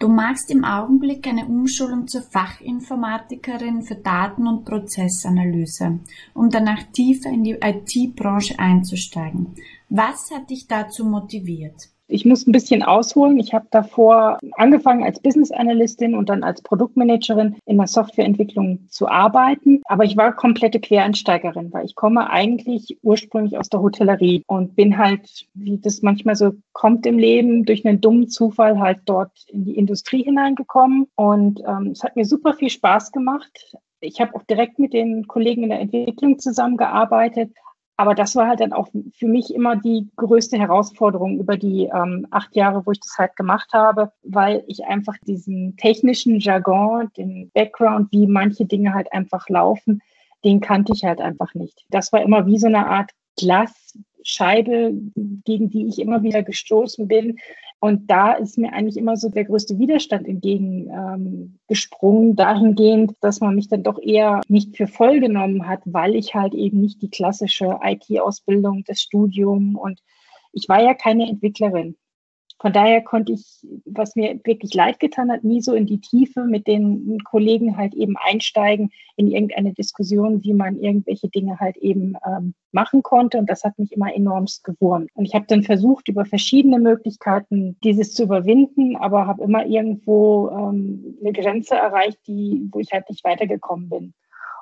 Du machst im Augenblick eine Umschulung zur Fachinformatikerin für Daten- und Prozessanalyse, um danach tiefer in die IT-Branche einzusteigen. Was hat dich dazu motiviert? Ich muss ein bisschen ausholen. Ich habe davor angefangen als Business Analystin und dann als Produktmanagerin in der Softwareentwicklung zu arbeiten. Aber ich war komplette Quereinsteigerin, weil ich komme eigentlich ursprünglich aus der Hotellerie und bin halt, wie das manchmal so kommt im Leben, durch einen dummen Zufall halt dort in die Industrie hineingekommen. Und ähm, es hat mir super viel Spaß gemacht. Ich habe auch direkt mit den Kollegen in der Entwicklung zusammengearbeitet, aber das war halt dann auch für mich immer die größte Herausforderung über die ähm, acht Jahre, wo ich das halt gemacht habe, weil ich einfach diesen technischen Jargon, den Background, wie manche Dinge halt einfach laufen, den kannte ich halt einfach nicht. Das war immer wie so eine Art Glasscheibe, gegen die ich immer wieder gestoßen bin, und da ist mir eigentlich immer so der größte Widerstand entgegengesprungen, ähm, dahingehend, dass man mich dann doch eher nicht für voll genommen hat, weil ich halt eben nicht die klassische IT-Ausbildung, das Studium und ich war ja keine Entwicklerin. Von daher konnte ich, was mir wirklich leid getan hat, nie so in die Tiefe mit den Kollegen halt eben einsteigen in irgendeine Diskussion, wie man irgendwelche Dinge halt eben ähm, machen konnte. Und das hat mich immer enormst gewurmt. Und ich habe dann versucht, über verschiedene Möglichkeiten dieses zu überwinden, aber habe immer irgendwo ähm, eine Grenze erreicht, die, wo ich halt nicht weitergekommen bin.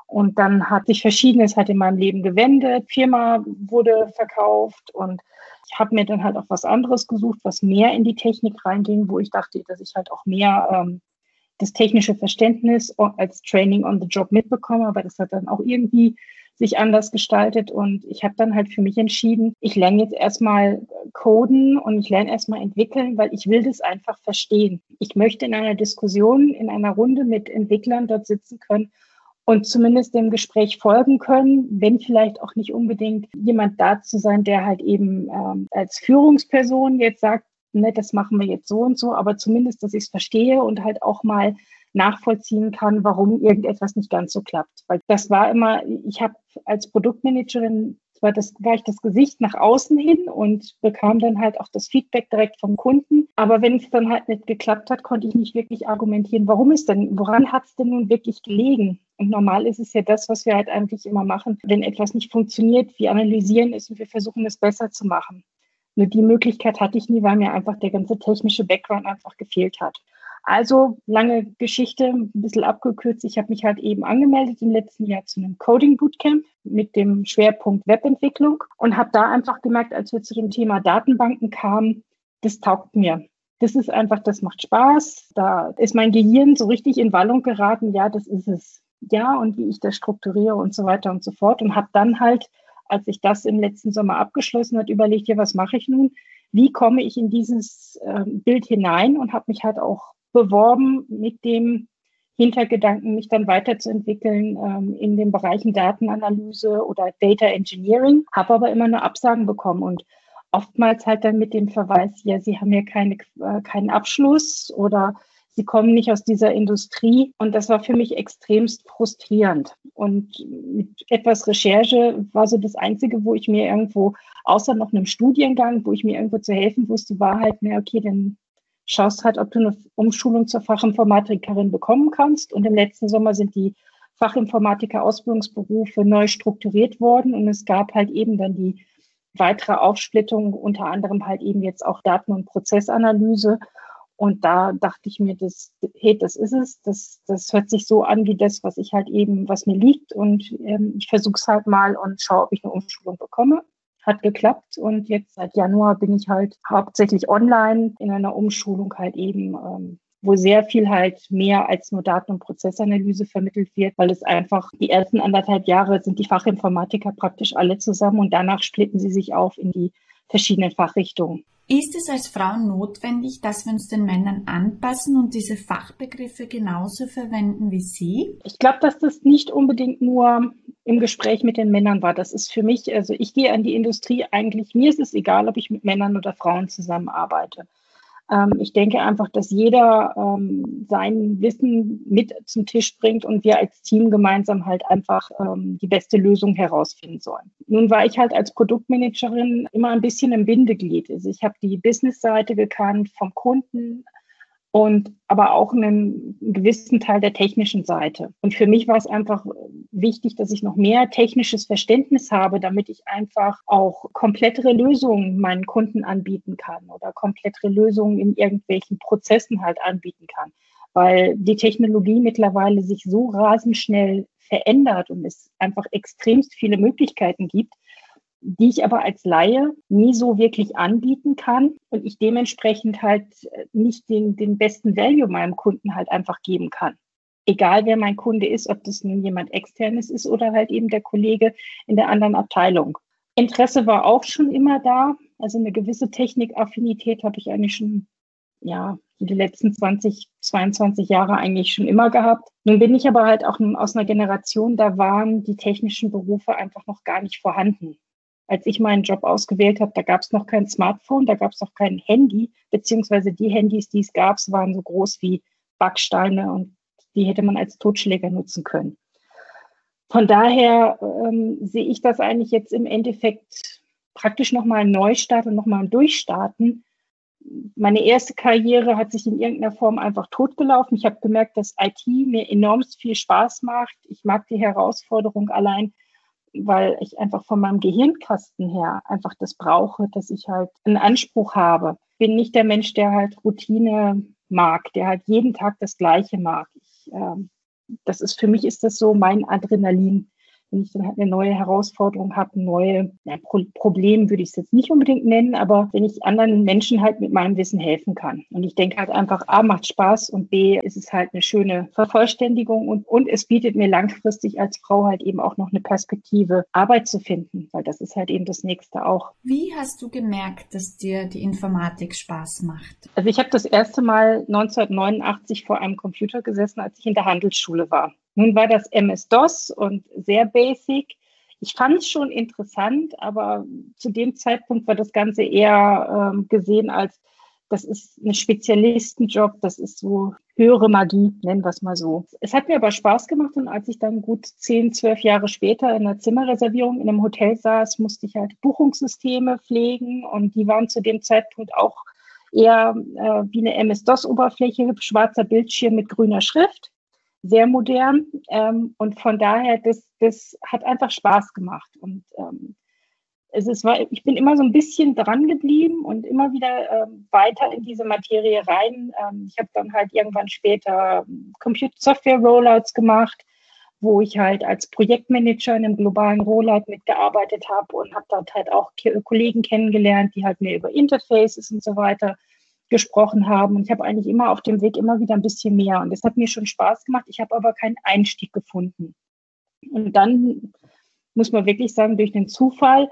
Und dann hat sich Verschiedenes halt in meinem Leben gewendet. Firma wurde verkauft und ich habe mir dann halt auch was anderes gesucht, was mehr in die Technik reinging, wo ich dachte, dass ich halt auch mehr ähm, das technische Verständnis als Training on the Job mitbekomme, aber das hat dann auch irgendwie sich anders gestaltet und ich habe dann halt für mich entschieden, ich lerne jetzt erstmal coden und ich lerne erstmal entwickeln, weil ich will das einfach verstehen. Ich möchte in einer Diskussion, in einer Runde mit Entwicklern dort sitzen können und zumindest dem Gespräch folgen können, wenn vielleicht auch nicht unbedingt jemand da zu sein, der halt eben ähm, als Führungsperson jetzt sagt, ne, das machen wir jetzt so und so, aber zumindest, dass ich es verstehe und halt auch mal nachvollziehen kann, warum irgendetwas nicht ganz so klappt. Weil das war immer, ich habe als Produktmanagerin war, das, war ich das Gesicht nach außen hin und bekam dann halt auch das Feedback direkt vom Kunden. Aber wenn es dann halt nicht geklappt hat, konnte ich nicht wirklich argumentieren, warum ist denn, woran hat es denn nun wirklich gelegen? Und normal ist es ja das, was wir halt eigentlich immer machen. Wenn etwas nicht funktioniert, wir analysieren es und wir versuchen es besser zu machen. Nur die Möglichkeit hatte ich nie, weil mir einfach der ganze technische Background einfach gefehlt hat. Also lange Geschichte, ein bisschen abgekürzt. Ich habe mich halt eben angemeldet im letzten Jahr zu einem Coding Bootcamp mit dem Schwerpunkt Webentwicklung und habe da einfach gemerkt, als wir zu dem Thema Datenbanken kamen, das taugt mir. Das ist einfach, das macht Spaß. Da ist mein Gehirn so richtig in Wallung geraten. Ja, das ist es. Ja, und wie ich das strukturiere und so weiter und so fort. Und habe dann halt, als ich das im letzten Sommer abgeschlossen hat, überlegt, ja, was mache ich nun? Wie komme ich in dieses äh, Bild hinein? Und habe mich halt auch beworben mit dem Hintergedanken, mich dann weiterzuentwickeln ähm, in den Bereichen Datenanalyse oder Data Engineering, habe aber immer nur Absagen bekommen und oftmals halt dann mit dem Verweis, ja, Sie haben ja keine, äh, keinen Abschluss oder Sie kommen nicht aus dieser Industrie. Und das war für mich extremst frustrierend. Und mit etwas Recherche war so das Einzige, wo ich mir irgendwo, außer noch einem Studiengang, wo ich mir irgendwo zu helfen wusste, war halt, na okay, dann schaust halt, ob du eine Umschulung zur Fachinformatikerin bekommen kannst. Und im letzten Sommer sind die Fachinformatiker-Ausbildungsberufe neu strukturiert worden und es gab halt eben dann die weitere Aufsplittung, unter anderem halt eben jetzt auch Daten- und Prozessanalyse. Und da dachte ich mir, das, hey, das ist es. Das, das hört sich so an wie das, was ich halt eben, was mir liegt. Und ähm, ich versuche es halt mal und schaue, ob ich eine Umschulung bekomme hat geklappt und jetzt seit Januar bin ich halt hauptsächlich online in einer Umschulung halt eben, ähm, wo sehr viel halt mehr als nur Daten- und Prozessanalyse vermittelt wird, weil es einfach die ersten anderthalb Jahre sind die Fachinformatiker praktisch alle zusammen und danach splitten sie sich auf in die verschiedenen Fachrichtungen. Ist es als Frau notwendig, dass wir uns den Männern anpassen und diese Fachbegriffe genauso verwenden wie sie? Ich glaube, dass das nicht unbedingt nur im Gespräch mit den Männern war. Das ist für mich, also ich gehe an die Industrie eigentlich, mir ist es egal, ob ich mit Männern oder Frauen zusammenarbeite. Ähm, ich denke einfach, dass jeder ähm, sein Wissen mit zum Tisch bringt und wir als Team gemeinsam halt einfach ähm, die beste Lösung herausfinden sollen. Nun war ich halt als Produktmanagerin immer ein bisschen im Bindeglied. Also ich habe die Business-Seite gekannt vom Kunden und aber auch einen gewissen Teil der technischen Seite. Und für mich war es einfach wichtig, dass ich noch mehr technisches Verständnis habe, damit ich einfach auch komplettere Lösungen meinen Kunden anbieten kann oder komplettere Lösungen in irgendwelchen Prozessen halt anbieten kann. Weil die Technologie mittlerweile sich so rasend schnell verändert und es einfach extremst viele Möglichkeiten gibt, die ich aber als Laie nie so wirklich anbieten kann und ich dementsprechend halt nicht den, den besten Value meinem Kunden halt einfach geben kann. Egal wer mein Kunde ist, ob das nun jemand externes ist oder halt eben der Kollege in der anderen Abteilung. Interesse war auch schon immer da. Also eine gewisse Technikaffinität habe ich eigentlich schon, ja, die letzten 20, 22 Jahre eigentlich schon immer gehabt. Nun bin ich aber halt auch aus einer Generation, da waren die technischen Berufe einfach noch gar nicht vorhanden als ich meinen Job ausgewählt habe, da gab es noch kein Smartphone, da gab es noch kein Handy, beziehungsweise die Handys, die es gab, waren so groß wie Backsteine und die hätte man als Totschläger nutzen können. Von daher ähm, sehe ich das eigentlich jetzt im Endeffekt praktisch nochmal ein Neustart und nochmal ein Durchstarten. Meine erste Karriere hat sich in irgendeiner Form einfach totgelaufen. Ich habe gemerkt, dass IT mir enorm viel Spaß macht. Ich mag die Herausforderung allein, weil ich einfach von meinem Gehirnkasten her einfach das brauche, dass ich halt einen Anspruch habe. Bin nicht der Mensch, der halt Routine mag, der halt jeden Tag das Gleiche mag. Ich, äh, das ist für mich ist das so mein Adrenalin wenn ich dann halt eine neue Herausforderung habe, ein neues ja, Pro Problem würde ich es jetzt nicht unbedingt nennen, aber wenn ich anderen Menschen halt mit meinem Wissen helfen kann. Und ich denke halt einfach, A, macht Spaß und B, ist es halt eine schöne Vervollständigung und, und es bietet mir langfristig als Frau halt eben auch noch eine Perspektive, Arbeit zu finden, weil das ist halt eben das nächste auch. Wie hast du gemerkt, dass dir die Informatik Spaß macht? Also ich habe das erste Mal 1989 vor einem Computer gesessen, als ich in der Handelsschule war. Nun war das MS-DOS und sehr basic. Ich fand es schon interessant, aber zu dem Zeitpunkt war das Ganze eher ähm, gesehen als, das ist ein Spezialistenjob, das ist so höhere Magie, nennen wir es mal so. Es hat mir aber Spaß gemacht und als ich dann gut zehn, zwölf Jahre später in einer Zimmerreservierung in einem Hotel saß, musste ich halt Buchungssysteme pflegen und die waren zu dem Zeitpunkt auch eher äh, wie eine MS-DOS-Oberfläche, schwarzer Bildschirm mit grüner Schrift sehr modern. Ähm, und von daher, das, das hat einfach Spaß gemacht. Und ähm, es ist, ich bin immer so ein bisschen dran geblieben und immer wieder ähm, weiter in diese Materie rein. Ähm, ich habe dann halt irgendwann später ähm, Computer-Software-Rollouts gemacht, wo ich halt als Projektmanager in einem globalen Rollout mitgearbeitet habe und habe dort halt auch Kollegen kennengelernt, die halt mehr über Interfaces und so weiter gesprochen haben. Und ich habe eigentlich immer auf dem Weg immer wieder ein bisschen mehr. Und das hat mir schon Spaß gemacht. Ich habe aber keinen Einstieg gefunden. Und dann muss man wirklich sagen, durch den Zufall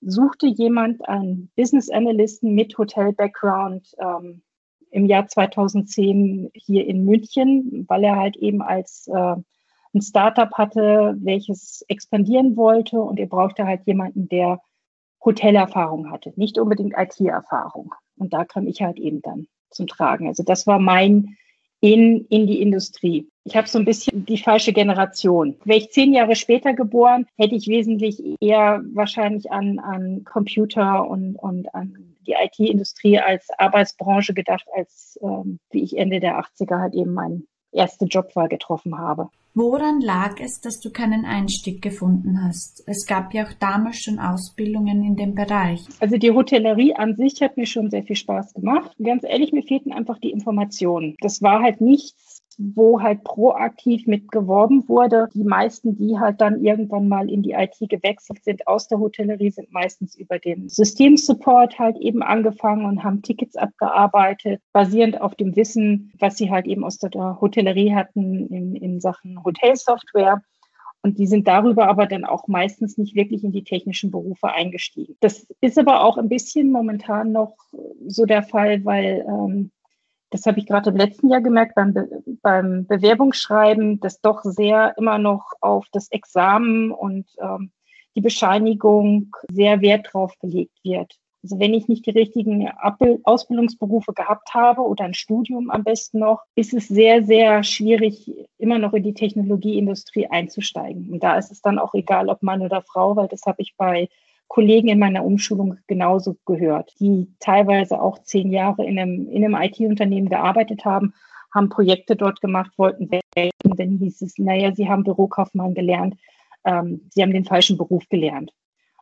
suchte jemand einen Business Analysten mit Hotel-Background ähm, im Jahr 2010 hier in München, weil er halt eben als äh, ein Startup hatte, welches expandieren wollte und er brauchte halt jemanden, der Hotelerfahrung hatte, nicht unbedingt IT-Erfahrung. Und da kam ich halt eben dann zum Tragen. Also das war mein in, in die Industrie. Ich habe so ein bisschen die falsche Generation. Wäre ich zehn Jahre später geboren, hätte ich wesentlich eher wahrscheinlich an, an Computer und, und an die IT-Industrie als Arbeitsbranche gedacht, als ähm, wie ich Ende der 80er halt eben meinen erste Jobwahl getroffen habe. Woran lag es, dass du keinen Einstieg gefunden hast? Es gab ja auch damals schon Ausbildungen in dem Bereich. Also die Hotellerie an sich hat mir schon sehr viel Spaß gemacht. Ganz ehrlich, mir fehlten einfach die Informationen. Das war halt nichts, wo halt proaktiv mit geworben wurde. Die meisten, die halt dann irgendwann mal in die IT gewechselt sind aus der Hotellerie, sind meistens über den Systemsupport halt eben angefangen und haben Tickets abgearbeitet, basierend auf dem Wissen, was sie halt eben aus der Hotellerie hatten in, in Sachen Hotelsoftware. Und die sind darüber aber dann auch meistens nicht wirklich in die technischen Berufe eingestiegen. Das ist aber auch ein bisschen momentan noch so der Fall, weil ähm, das habe ich gerade im letzten Jahr gemerkt beim, Be beim Bewerbungsschreiben, dass doch sehr immer noch auf das Examen und ähm, die Bescheinigung sehr Wert drauf gelegt wird. Also wenn ich nicht die richtigen Ausbildungsberufe gehabt habe oder ein Studium am besten noch, ist es sehr, sehr schwierig, immer noch in die Technologieindustrie einzusteigen. Und da ist es dann auch egal, ob Mann oder Frau, weil das habe ich bei Kollegen in meiner Umschulung genauso gehört, die teilweise auch zehn Jahre in einem, in einem IT-Unternehmen gearbeitet haben, haben Projekte dort gemacht, wollten weg. Und dann hieß es, naja, sie haben Bürokaufmann gelernt, ähm, sie haben den falschen Beruf gelernt.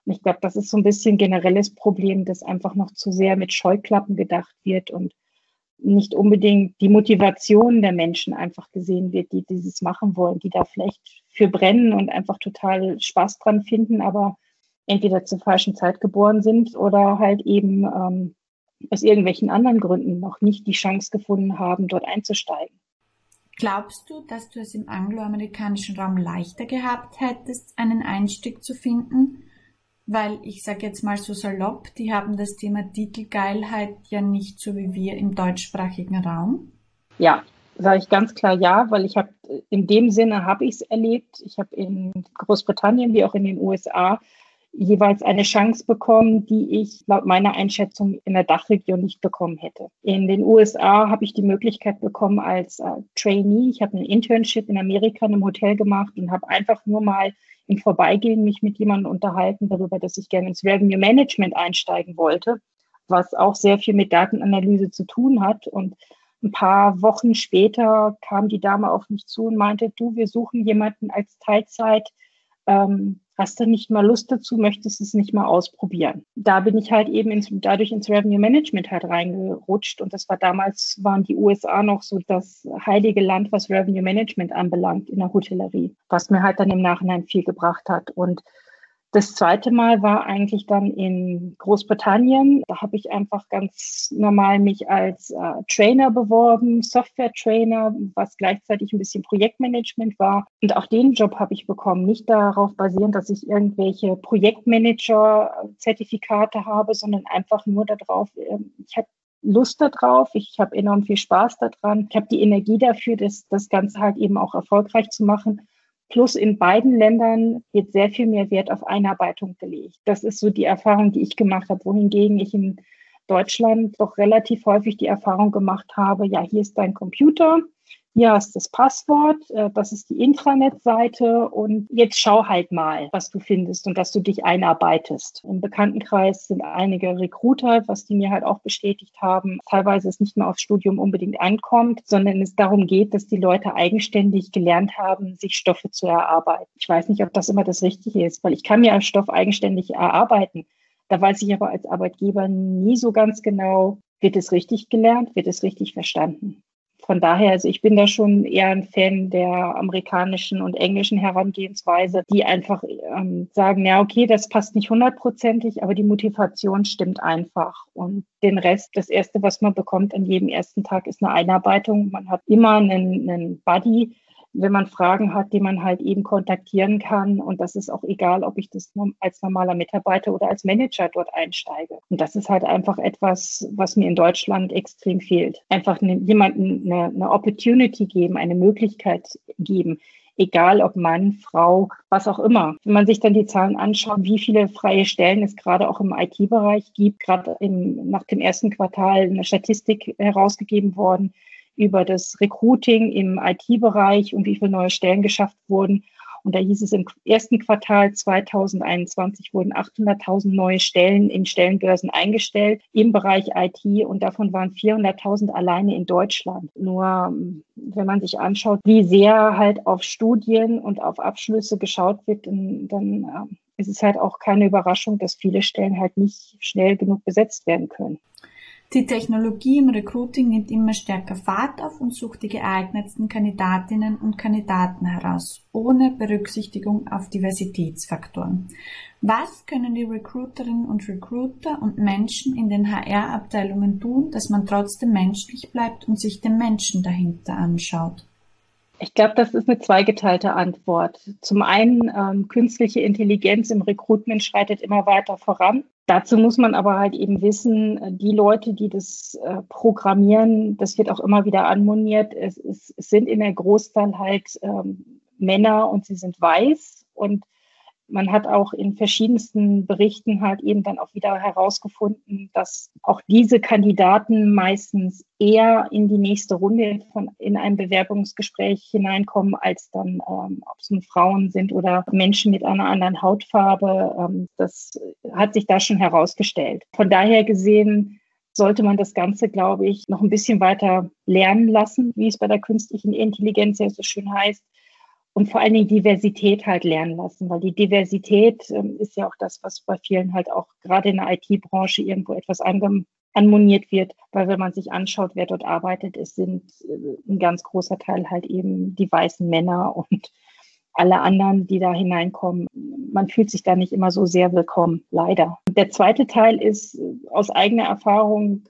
Und ich glaube, das ist so ein bisschen generelles Problem, dass einfach noch zu sehr mit Scheuklappen gedacht wird und nicht unbedingt die Motivation der Menschen einfach gesehen wird, die dieses machen wollen, die da vielleicht für brennen und einfach total Spaß dran finden, aber entweder zur falschen Zeit geboren sind oder halt eben ähm, aus irgendwelchen anderen Gründen noch nicht die Chance gefunden haben, dort einzusteigen. Glaubst du, dass du es im angloamerikanischen Raum leichter gehabt hättest, einen Einstieg zu finden? Weil ich sage jetzt mal so salopp, die haben das Thema Titelgeilheit ja nicht so wie wir im deutschsprachigen Raum. Ja, sage ich ganz klar ja, weil ich habe in dem Sinne habe ich es erlebt. Ich habe in Großbritannien wie auch in den USA jeweils eine Chance bekommen, die ich laut meiner Einschätzung in der Dachregion nicht bekommen hätte. In den USA habe ich die Möglichkeit bekommen als äh, Trainee. Ich habe ein Internship in Amerika in einem Hotel gemacht und habe einfach nur mal im Vorbeigehen mich mit jemandem unterhalten darüber, dass ich gerne ins Revenue Management einsteigen wollte, was auch sehr viel mit Datenanalyse zu tun hat. Und ein paar Wochen später kam die Dame auf mich zu und meinte, du, wir suchen jemanden als Teilzeit ähm, hast du nicht mal Lust dazu, möchtest es nicht mal ausprobieren. Da bin ich halt eben ins, dadurch ins Revenue Management halt reingerutscht und das war damals, waren die USA noch so das heilige Land, was Revenue Management anbelangt in der Hotellerie, was mir halt dann im Nachhinein viel gebracht hat und das zweite Mal war eigentlich dann in Großbritannien. Da habe ich einfach ganz normal mich als äh, Trainer beworben, Software-Trainer, was gleichzeitig ein bisschen Projektmanagement war. Und auch den Job habe ich bekommen, nicht darauf basierend, dass ich irgendwelche Projektmanager-Zertifikate habe, sondern einfach nur darauf, äh, ich habe Lust darauf, ich habe enorm viel Spaß daran, ich habe die Energie dafür, das, das Ganze halt eben auch erfolgreich zu machen. Plus in beiden Ländern wird sehr viel mehr Wert auf Einarbeitung gelegt. Das ist so die Erfahrung, die ich gemacht habe, wohingegen ich in Deutschland doch relativ häufig die Erfahrung gemacht habe, ja, hier ist dein Computer, hier hast das Passwort, äh, das ist die Intranet-Seite und jetzt schau halt mal, was du findest und dass du dich einarbeitest. Im Bekanntenkreis sind einige Recruiter, was die mir halt auch bestätigt haben, teilweise es nicht mehr aufs Studium unbedingt ankommt, sondern es darum geht, dass die Leute eigenständig gelernt haben, sich Stoffe zu erarbeiten. Ich weiß nicht, ob das immer das Richtige ist, weil ich kann mir Stoff eigenständig erarbeiten. Da weiß ich aber als Arbeitgeber nie so ganz genau, wird es richtig gelernt, wird es richtig verstanden von daher, also ich bin da schon eher ein Fan der amerikanischen und englischen Herangehensweise, die einfach ähm, sagen, ja, okay, das passt nicht hundertprozentig, aber die Motivation stimmt einfach. Und den Rest, das Erste, was man bekommt an jedem ersten Tag, ist eine Einarbeitung. Man hat immer einen, einen Buddy, wenn man Fragen hat, die man halt eben kontaktieren kann. Und das ist auch egal, ob ich das als normaler Mitarbeiter oder als Manager dort einsteige. Und das ist halt einfach etwas, was mir in Deutschland extrem fehlt. Einfach ne, jemanden eine, eine Opportunity geben, eine Möglichkeit geben, egal ob Mann, Frau, was auch immer. Wenn man sich dann die Zahlen anschaut, wie viele freie Stellen es gerade auch im IT-Bereich gibt, gerade im, nach dem ersten Quartal eine Statistik herausgegeben worden, über das Recruiting im IT-Bereich und wie viele neue Stellen geschafft wurden. Und da hieß es im ersten Quartal 2021 wurden 800.000 neue Stellen in Stellenbörsen eingestellt im Bereich IT und davon waren 400.000 alleine in Deutschland. Nur wenn man sich anschaut, wie sehr halt auf Studien und auf Abschlüsse geschaut wird, dann, dann äh, ist es halt auch keine Überraschung, dass viele Stellen halt nicht schnell genug besetzt werden können. Die Technologie im Recruiting nimmt immer stärker Fahrt auf und sucht die geeignetsten Kandidatinnen und Kandidaten heraus, ohne Berücksichtigung auf Diversitätsfaktoren. Was können die Recruiterinnen und Recruiter und Menschen in den HR-Abteilungen tun, dass man trotzdem menschlich bleibt und sich den Menschen dahinter anschaut? Ich glaube, das ist eine zweigeteilte Antwort. Zum einen, ähm, künstliche Intelligenz im Recruitment schreitet immer weiter voran. Dazu muss man aber halt eben wissen, äh, die Leute, die das äh, programmieren, das wird auch immer wieder anmoniert, es, es, es sind in der Großteil halt ähm, Männer und sie sind weiß und man hat auch in verschiedensten Berichten halt eben dann auch wieder herausgefunden, dass auch diese Kandidaten meistens eher in die nächste Runde von, in ein Bewerbungsgespräch hineinkommen, als dann, ähm, ob es nun Frauen sind oder Menschen mit einer anderen Hautfarbe. Ähm, das hat sich da schon herausgestellt. Von daher gesehen, sollte man das Ganze, glaube ich, noch ein bisschen weiter lernen lassen, wie es bei der künstlichen Intelligenz ja so schön heißt und vor allen Dingen Diversität halt lernen lassen, weil die Diversität ähm, ist ja auch das, was bei vielen halt auch gerade in der IT-Branche irgendwo etwas anmoniert wird, weil wenn man sich anschaut, wer dort arbeitet, es sind äh, ein ganz großer Teil halt eben die weißen Männer und alle anderen, die da hineinkommen. Man fühlt sich da nicht immer so sehr willkommen, leider. Der zweite Teil ist, aus eigener Erfahrung,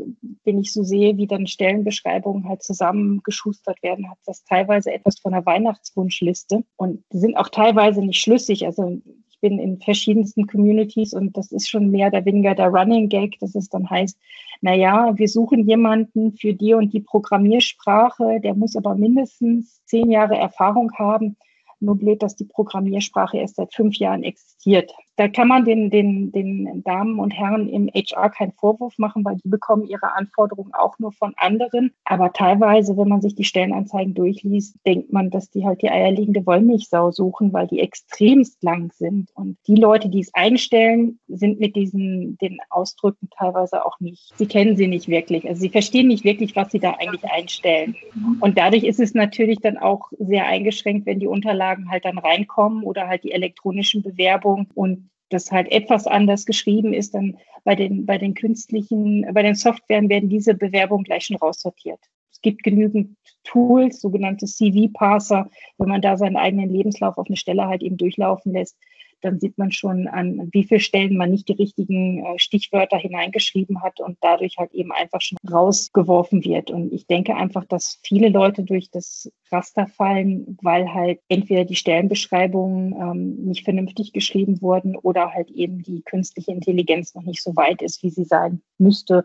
wenn ich so sehe, wie dann Stellenbeschreibungen halt zusammengeschustert werden, hat das teilweise etwas von einer Weihnachtswunschliste und die sind auch teilweise nicht schlüssig. Also ich bin in verschiedensten Communities und das ist schon mehr oder weniger der Running Gag, dass es dann heißt, na ja, wir suchen jemanden für die und die Programmiersprache, der muss aber mindestens zehn Jahre Erfahrung haben. Nur blöd, dass die Programmiersprache erst seit fünf Jahren existiert. Da kann man den, den, den Damen und Herren im HR keinen Vorwurf machen, weil die bekommen ihre Anforderungen auch nur von anderen. Aber teilweise, wenn man sich die Stellenanzeigen durchliest, denkt man, dass die halt die eierlegende Wollmilchsau suchen, weil die extremst lang sind. Und die Leute, die es einstellen, sind mit diesen den Ausdrücken teilweise auch nicht. Sie kennen sie nicht wirklich. Also sie verstehen nicht wirklich, was sie da eigentlich einstellen. Und dadurch ist es natürlich dann auch sehr eingeschränkt, wenn die Unterlagen halt dann reinkommen oder halt die elektronischen Bewerbungen und das halt etwas anders geschrieben ist, dann bei den, bei den künstlichen, bei den Softwaren werden diese Bewerbungen gleich schon raussortiert. Es gibt genügend Tools, sogenannte CV-Parser, wenn man da seinen eigenen Lebenslauf auf eine Stelle halt eben durchlaufen lässt, dann sieht man schon, an wie vielen Stellen man nicht die richtigen äh, Stichwörter hineingeschrieben hat und dadurch halt eben einfach schon rausgeworfen wird. Und ich denke einfach, dass viele Leute durch das Raster fallen, weil halt entweder die Stellenbeschreibungen ähm, nicht vernünftig geschrieben wurden oder halt eben die künstliche Intelligenz noch nicht so weit ist, wie sie sein müsste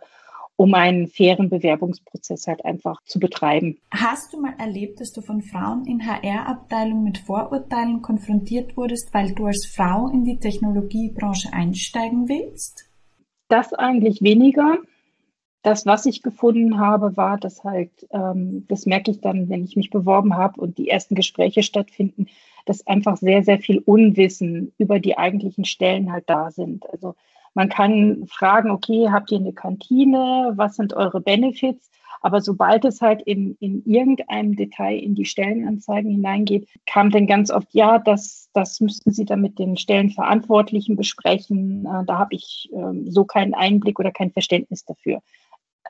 um einen fairen Bewerbungsprozess halt einfach zu betreiben. Hast du mal erlebt, dass du von Frauen in HR-Abteilungen mit Vorurteilen konfrontiert wurdest, weil du als Frau in die Technologiebranche einsteigen willst? Das eigentlich weniger. Das, was ich gefunden habe, war, dass halt, ähm, das merke ich dann, wenn ich mich beworben habe und die ersten Gespräche stattfinden, dass einfach sehr, sehr viel Unwissen über die eigentlichen Stellen halt da sind. Also man kann fragen, okay, habt ihr eine Kantine? Was sind eure Benefits? Aber sobald es halt in, in irgendeinem Detail in die Stellenanzeigen hineingeht, kam dann ganz oft, ja, das, das müssten Sie dann mit den Stellenverantwortlichen besprechen. Äh, da habe ich äh, so keinen Einblick oder kein Verständnis dafür.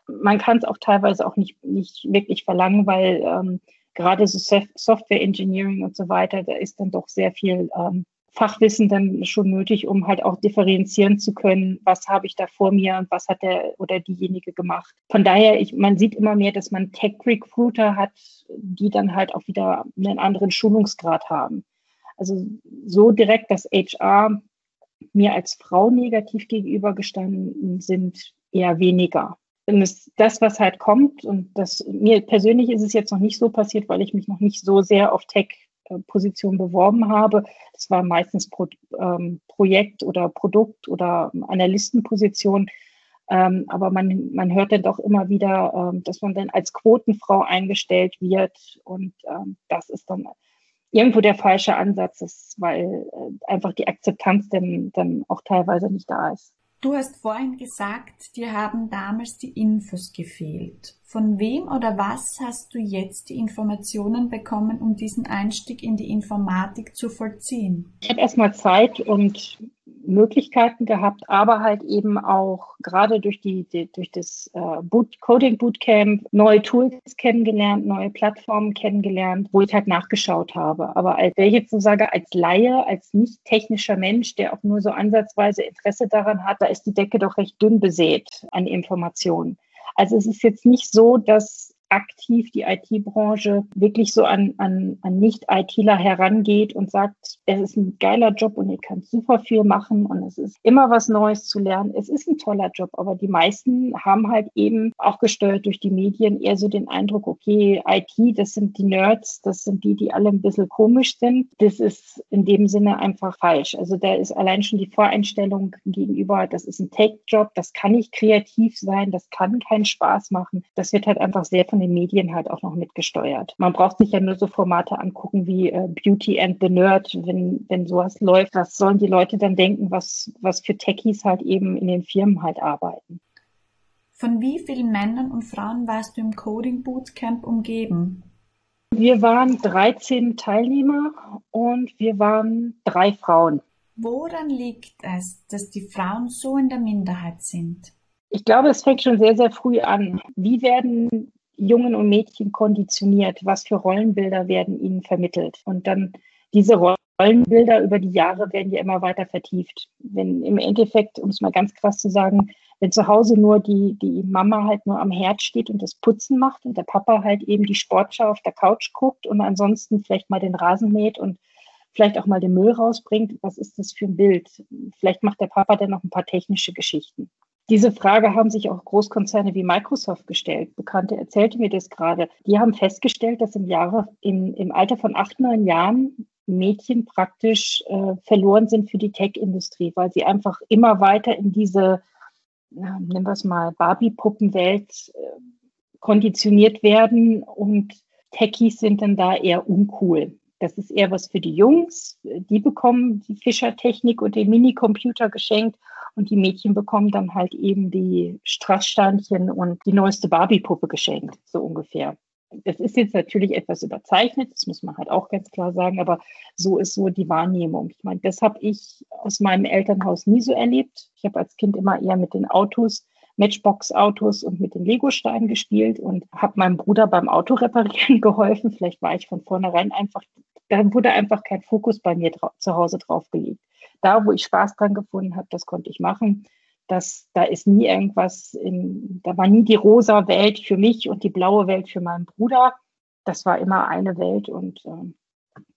Man kann es auch teilweise auch nicht, nicht wirklich verlangen, weil ähm, gerade so Software Engineering und so weiter, da ist dann doch sehr viel ähm, Fachwissen dann schon nötig, um halt auch differenzieren zu können, was habe ich da vor mir und was hat der oder diejenige gemacht. Von daher, ich, man sieht immer mehr, dass man Tech-Recruiter hat, die dann halt auch wieder einen anderen Schulungsgrad haben. Also so direkt, dass HR mir als Frau negativ gegenübergestanden sind, eher weniger. Das, das, was halt kommt, und das mir persönlich ist es jetzt noch nicht so passiert, weil ich mich noch nicht so sehr auf Tech Position beworben habe. Das war meistens Pro, ähm, Projekt- oder Produkt- oder Analystenposition. Ähm, aber man, man hört dann doch immer wieder, ähm, dass man dann als Quotenfrau eingestellt wird. Und ähm, das ist dann irgendwo der falsche Ansatz, ist, weil äh, einfach die Akzeptanz dann, dann auch teilweise nicht da ist. Du hast vorhin gesagt, dir haben damals die Infos gefehlt. Von wem oder was hast du jetzt die Informationen bekommen, um diesen Einstieg in die Informatik zu vollziehen? Ich habe erstmal Zeit und Möglichkeiten gehabt, aber halt eben auch gerade durch die, die durch das äh, Boot, Coding Bootcamp neue Tools kennengelernt, neue Plattformen kennengelernt, wo ich halt nachgeschaut habe. Aber als ich jetzt so sage, als Laie, als nicht technischer Mensch, der auch nur so ansatzweise Interesse daran hat, da ist die Decke doch recht dünn besät an Informationen. Also es ist jetzt nicht so, dass aktiv die IT-Branche wirklich so an, an, an Nicht-ITler herangeht und sagt, es ist ein geiler Job und ihr könnt super viel machen und es ist immer was Neues zu lernen. Es ist ein toller Job, aber die meisten haben halt eben auch gesteuert durch die Medien eher so den Eindruck, okay, IT, das sind die Nerds, das sind die, die alle ein bisschen komisch sind. Das ist in dem Sinne einfach falsch. Also da ist allein schon die Voreinstellung gegenüber, das ist ein Take-Job, das kann nicht kreativ sein, das kann keinen Spaß machen. Das wird halt einfach sehr von den Medien halt auch noch mitgesteuert. Man braucht sich ja nur so Formate angucken wie äh, Beauty and the Nerd, wenn, wenn sowas läuft. Was sollen die Leute dann denken, was, was für Techies halt eben in den Firmen halt arbeiten? Von wie vielen Männern und Frauen warst du im Coding Bootcamp umgeben? Wir waren 13 Teilnehmer und wir waren drei Frauen. Woran liegt es, dass die Frauen so in der Minderheit sind? Ich glaube, es fängt schon sehr, sehr früh an. Wie werden Jungen und Mädchen konditioniert? Was für Rollenbilder werden ihnen vermittelt? Und dann diese Rollenbilder über die Jahre werden ja immer weiter vertieft. Wenn im Endeffekt, um es mal ganz krass zu sagen, wenn zu Hause nur die, die Mama halt nur am Herd steht und das Putzen macht und der Papa halt eben die Sportschau auf der Couch guckt und ansonsten vielleicht mal den Rasen mäht und vielleicht auch mal den Müll rausbringt, was ist das für ein Bild? Vielleicht macht der Papa dann noch ein paar technische Geschichten. Diese Frage haben sich auch Großkonzerne wie Microsoft gestellt. Bekannte erzählte mir das gerade. Die haben festgestellt, dass im Jahre, im, im Alter von acht, neun Jahren Mädchen praktisch äh, verloren sind für die Tech-Industrie, weil sie einfach immer weiter in diese, na, nennen wir es mal, Barbie-Puppenwelt äh, konditioniert werden und Techies sind dann da eher uncool. Das ist eher was für die Jungs. Die bekommen die Fischertechnik und den Minicomputer geschenkt und die Mädchen bekommen dann halt eben die Strasssteinchen und die neueste Barbie-Puppe geschenkt, so ungefähr. Das ist jetzt natürlich etwas überzeichnet, das muss man halt auch ganz klar sagen, aber so ist so die Wahrnehmung. Ich meine, das habe ich aus meinem Elternhaus nie so erlebt. Ich habe als Kind immer eher mit den Autos Matchbox-Autos und mit den Lego-Steinen gespielt und habe meinem Bruder beim Auto reparieren geholfen. Vielleicht war ich von vornherein einfach, da wurde einfach kein Fokus bei mir zu Hause drauf gelegt. Da, wo ich Spaß dran gefunden habe, das konnte ich machen. Das, da ist nie irgendwas, in, da war nie die rosa Welt für mich und die blaue Welt für meinen Bruder. Das war immer eine Welt und ähm,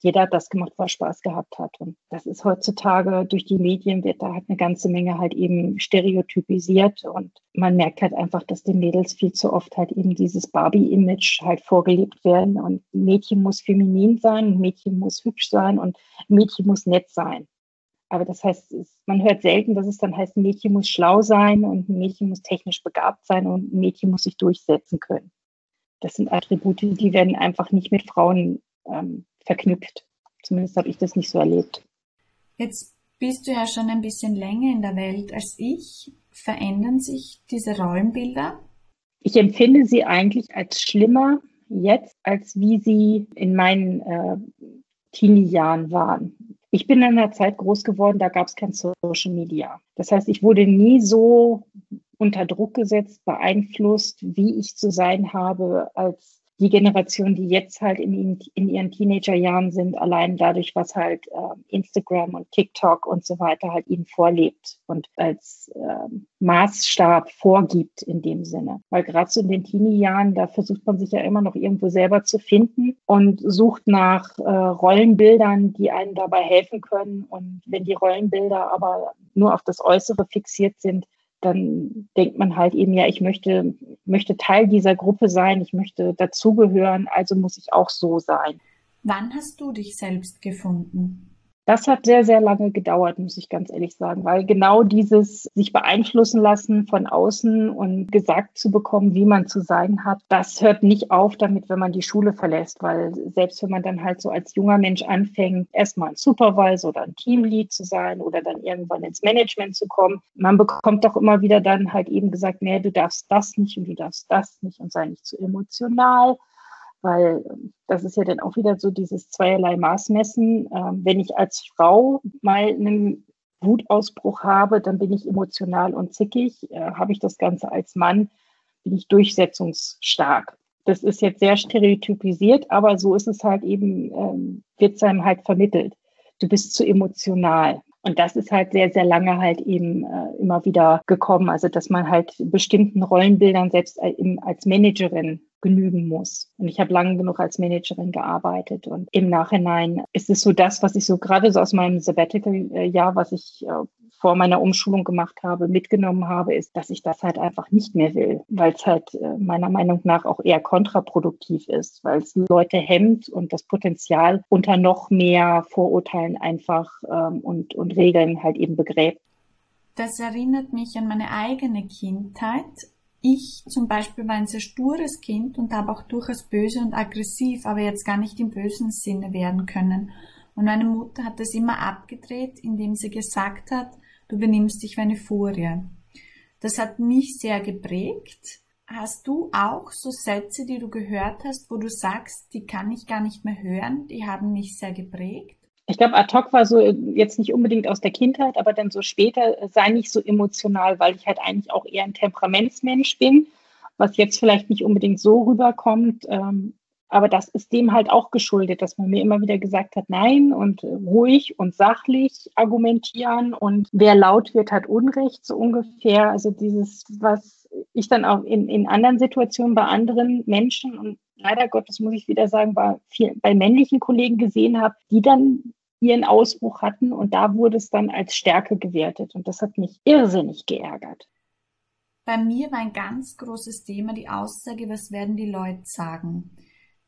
jeder hat das gemacht, was Spaß gehabt hat. Und das ist heutzutage durch die Medien wird da halt eine ganze Menge halt eben stereotypisiert und man merkt halt einfach, dass den Mädels viel zu oft halt eben dieses Barbie-Image halt vorgelebt werden und Mädchen muss feminin sein, ein Mädchen muss hübsch sein und Mädchen muss nett sein. Aber das heißt, man hört selten, dass es dann heißt, ein Mädchen muss schlau sein und ein Mädchen muss technisch begabt sein und ein Mädchen muss sich durchsetzen können. Das sind Attribute, die werden einfach nicht mit Frauen ähm, verknüpft. Zumindest habe ich das nicht so erlebt. Jetzt bist du ja schon ein bisschen länger in der Welt als ich. Verändern sich diese Rollenbilder? Ich empfinde sie eigentlich als schlimmer jetzt, als wie sie in meinen äh, Teenie-Jahren waren. Ich bin in einer Zeit groß geworden, da gab es kein Social Media. Das heißt, ich wurde nie so unter Druck gesetzt, beeinflusst, wie ich zu sein habe als die Generation, die jetzt halt in, in ihren Teenagerjahren sind, allein dadurch, was halt äh, Instagram und TikTok und so weiter halt ihnen vorlebt und als äh, Maßstab vorgibt in dem Sinne. Weil gerade so in den Teenie-Jahren, da versucht man sich ja immer noch irgendwo selber zu finden und sucht nach äh, Rollenbildern, die einem dabei helfen können. Und wenn die Rollenbilder aber nur auf das Äußere fixiert sind, dann denkt man halt eben, ja, ich möchte, möchte Teil dieser Gruppe sein, ich möchte dazugehören, also muss ich auch so sein. Wann hast du dich selbst gefunden? Das hat sehr, sehr lange gedauert, muss ich ganz ehrlich sagen, weil genau dieses sich beeinflussen lassen von außen und gesagt zu bekommen, wie man zu sein hat, das hört nicht auf damit, wenn man die Schule verlässt, weil selbst wenn man dann halt so als junger Mensch anfängt, erstmal ein Supervisor oder ein Teamlead zu sein oder dann irgendwann ins Management zu kommen, man bekommt doch immer wieder dann halt eben gesagt, nee, du darfst das nicht und du darfst das nicht und sei nicht zu emotional weil das ist ja dann auch wieder so dieses zweierlei Maßmessen. Ähm, wenn ich als Frau mal einen Wutausbruch habe, dann bin ich emotional und zickig. Äh, habe ich das Ganze als Mann, bin ich durchsetzungsstark. Das ist jetzt sehr stereotypisiert, aber so ist es halt eben, ähm, wird es einem halt vermittelt. Du bist zu emotional. Und das ist halt sehr, sehr lange halt eben äh, immer wieder gekommen. Also, dass man halt bestimmten Rollenbildern selbst als Managerin genügen muss. Und ich habe lange genug als Managerin gearbeitet. Und im Nachhinein ist es so das, was ich so gerade so aus meinem Sabbatical-Jahr, was ich äh, vor meiner Umschulung gemacht habe, mitgenommen habe, ist, dass ich das halt einfach nicht mehr will, weil es halt äh, meiner Meinung nach auch eher kontraproduktiv ist, weil es Leute hemmt und das Potenzial unter noch mehr Vorurteilen einfach ähm, und, und Regeln halt eben begräbt. Das erinnert mich an meine eigene Kindheit. Ich zum Beispiel war ein sehr stures Kind und habe auch durchaus böse und aggressiv, aber jetzt gar nicht im bösen Sinne werden können. Und meine Mutter hat das immer abgedreht, indem sie gesagt hat, du benimmst dich wie eine Furie. Das hat mich sehr geprägt. Hast du auch so Sätze, die du gehört hast, wo du sagst, die kann ich gar nicht mehr hören, die haben mich sehr geprägt? Ich glaube, ad hoc war so jetzt nicht unbedingt aus der Kindheit, aber dann so später äh, sei nicht so emotional, weil ich halt eigentlich auch eher ein Temperamentsmensch bin, was jetzt vielleicht nicht unbedingt so rüberkommt. Ähm, aber das ist dem halt auch geschuldet, dass man mir immer wieder gesagt hat, nein und ruhig und sachlich argumentieren und wer laut wird, hat Unrecht, so ungefähr. Also dieses, was ich dann auch in, in anderen Situationen bei anderen Menschen und leider Gottes muss ich wieder sagen, bei, viel, bei männlichen Kollegen gesehen habe, die dann ihren Ausbruch hatten und da wurde es dann als Stärke gewertet und das hat mich irrsinnig geärgert. Bei mir war ein ganz großes Thema die Aussage, was werden die Leute sagen.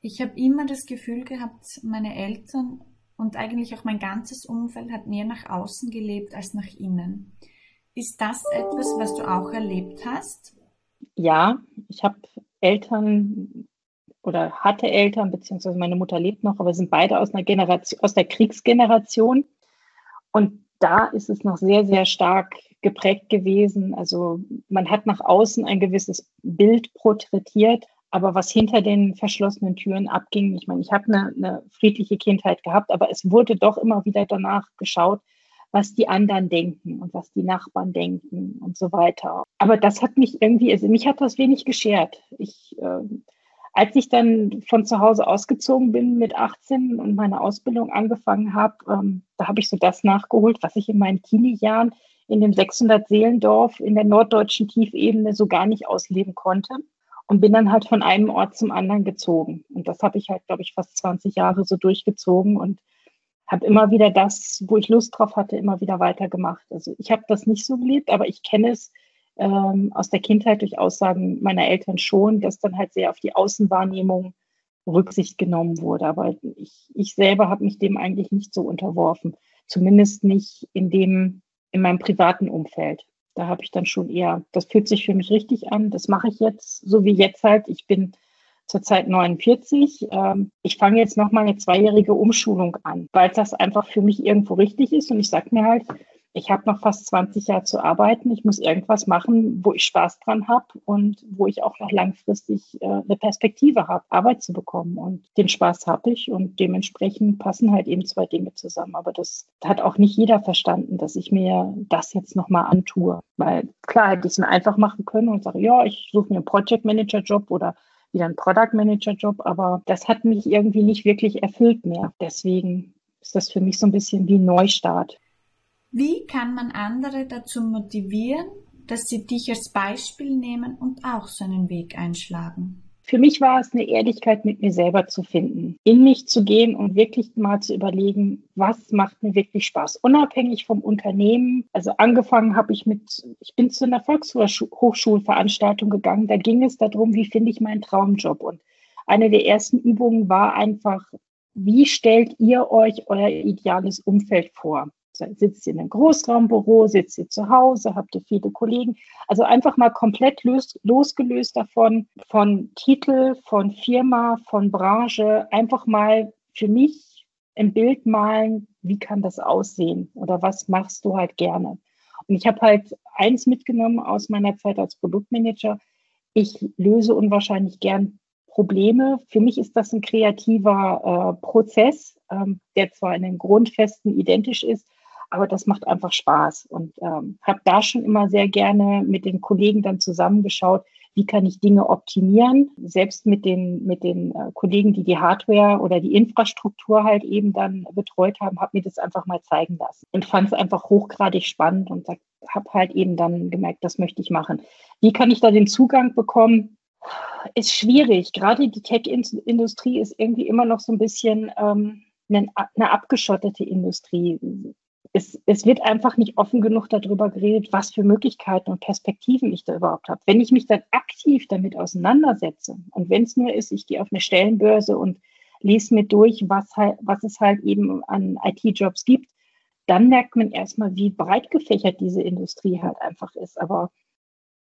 Ich habe immer das Gefühl gehabt, meine Eltern und eigentlich auch mein ganzes Umfeld hat mehr nach außen gelebt als nach innen. Ist das etwas, was du auch erlebt hast? Ja, ich habe Eltern oder hatte Eltern, beziehungsweise meine Mutter lebt noch, aber sind beide aus einer Generation, aus der Kriegsgeneration. Und da ist es noch sehr, sehr stark geprägt gewesen. Also man hat nach außen ein gewisses Bild porträtiert aber was hinter den verschlossenen Türen abging, ich meine, ich habe eine, eine friedliche Kindheit gehabt, aber es wurde doch immer wieder danach geschaut, was die anderen denken und was die Nachbarn denken und so weiter. Aber das hat mich irgendwie, also mich hat das wenig geschert. Ich, äh, als ich dann von zu Hause ausgezogen bin mit 18 und meine Ausbildung angefangen habe, ähm, da habe ich so das nachgeholt, was ich in meinen Teenie-Jahren in dem 600 Seelendorf in der norddeutschen Tiefebene so gar nicht ausleben konnte und bin dann halt von einem Ort zum anderen gezogen. Und das habe ich halt, glaube ich, fast 20 Jahre so durchgezogen und habe immer wieder das, wo ich Lust drauf hatte, immer wieder weitergemacht. Also ich habe das nicht so gelebt, aber ich kenne es ähm, aus der Kindheit durch Aussagen meiner Eltern schon, dass dann halt sehr auf die Außenwahrnehmung Rücksicht genommen wurde. Aber ich, ich selber habe mich dem eigentlich nicht so unterworfen. Zumindest nicht in dem, in meinem privaten Umfeld. Da habe ich dann schon eher, das fühlt sich für mich richtig an, das mache ich jetzt, so wie jetzt halt. Ich bin zurzeit 49. Ähm, ich fange jetzt noch mal eine zweijährige Umschulung an, weil das einfach für mich irgendwo richtig ist. Und ich sage mir halt, ich habe noch fast 20 Jahre zu arbeiten. Ich muss irgendwas machen, wo ich Spaß dran habe und wo ich auch noch langfristig äh, eine Perspektive habe, Arbeit zu bekommen. Und den Spaß habe ich und dementsprechend passen halt eben zwei Dinge zusammen. Aber das hat auch nicht jeder verstanden, dass ich mir das jetzt nochmal antue. Weil klar hätte ich es mir einfach machen können und sage, ja, ich suche mir einen Project Manager Job oder wieder einen Product Manager Job, aber das hat mich irgendwie nicht wirklich erfüllt mehr. Deswegen ist das für mich so ein bisschen wie Neustart. Wie kann man andere dazu motivieren, dass sie dich als Beispiel nehmen und auch so einen Weg einschlagen? Für mich war es eine Ehrlichkeit, mit mir selber zu finden, in mich zu gehen und wirklich mal zu überlegen, was macht mir wirklich Spaß, unabhängig vom Unternehmen. Also angefangen habe ich mit, ich bin zu einer Volkshochschulveranstaltung gegangen, da ging es darum, wie finde ich meinen Traumjob. Und eine der ersten Übungen war einfach, wie stellt ihr euch euer ideales Umfeld vor? Sitzt ihr in einem Großraumbüro, sitzt ihr zu Hause, habt ihr viele Kollegen? Also einfach mal komplett los, losgelöst davon, von Titel, von Firma, von Branche, einfach mal für mich ein Bild malen, wie kann das aussehen oder was machst du halt gerne? Und ich habe halt eins mitgenommen aus meiner Zeit als Produktmanager. Ich löse unwahrscheinlich gern Probleme. Für mich ist das ein kreativer äh, Prozess, ähm, der zwar in den Grundfesten identisch ist, aber das macht einfach Spaß und ähm, habe da schon immer sehr gerne mit den Kollegen dann zusammengeschaut, wie kann ich Dinge optimieren, selbst mit den, mit den äh, Kollegen, die die Hardware oder die Infrastruktur halt eben dann betreut haben, habe mir das einfach mal zeigen lassen und fand es einfach hochgradig spannend und habe halt eben dann gemerkt, das möchte ich machen. Wie kann ich da den Zugang bekommen? Ist schwierig. Gerade die Tech-Industrie ist irgendwie immer noch so ein bisschen ähm, eine, eine abgeschottete Industrie. Es, es, wird einfach nicht offen genug darüber geredet, was für Möglichkeiten und Perspektiven ich da überhaupt habe. Wenn ich mich dann aktiv damit auseinandersetze und wenn es nur ist, ich gehe auf eine Stellenbörse und lese mir durch, was, was es halt eben an IT-Jobs gibt, dann merkt man erstmal, wie breit gefächert diese Industrie halt einfach ist. Aber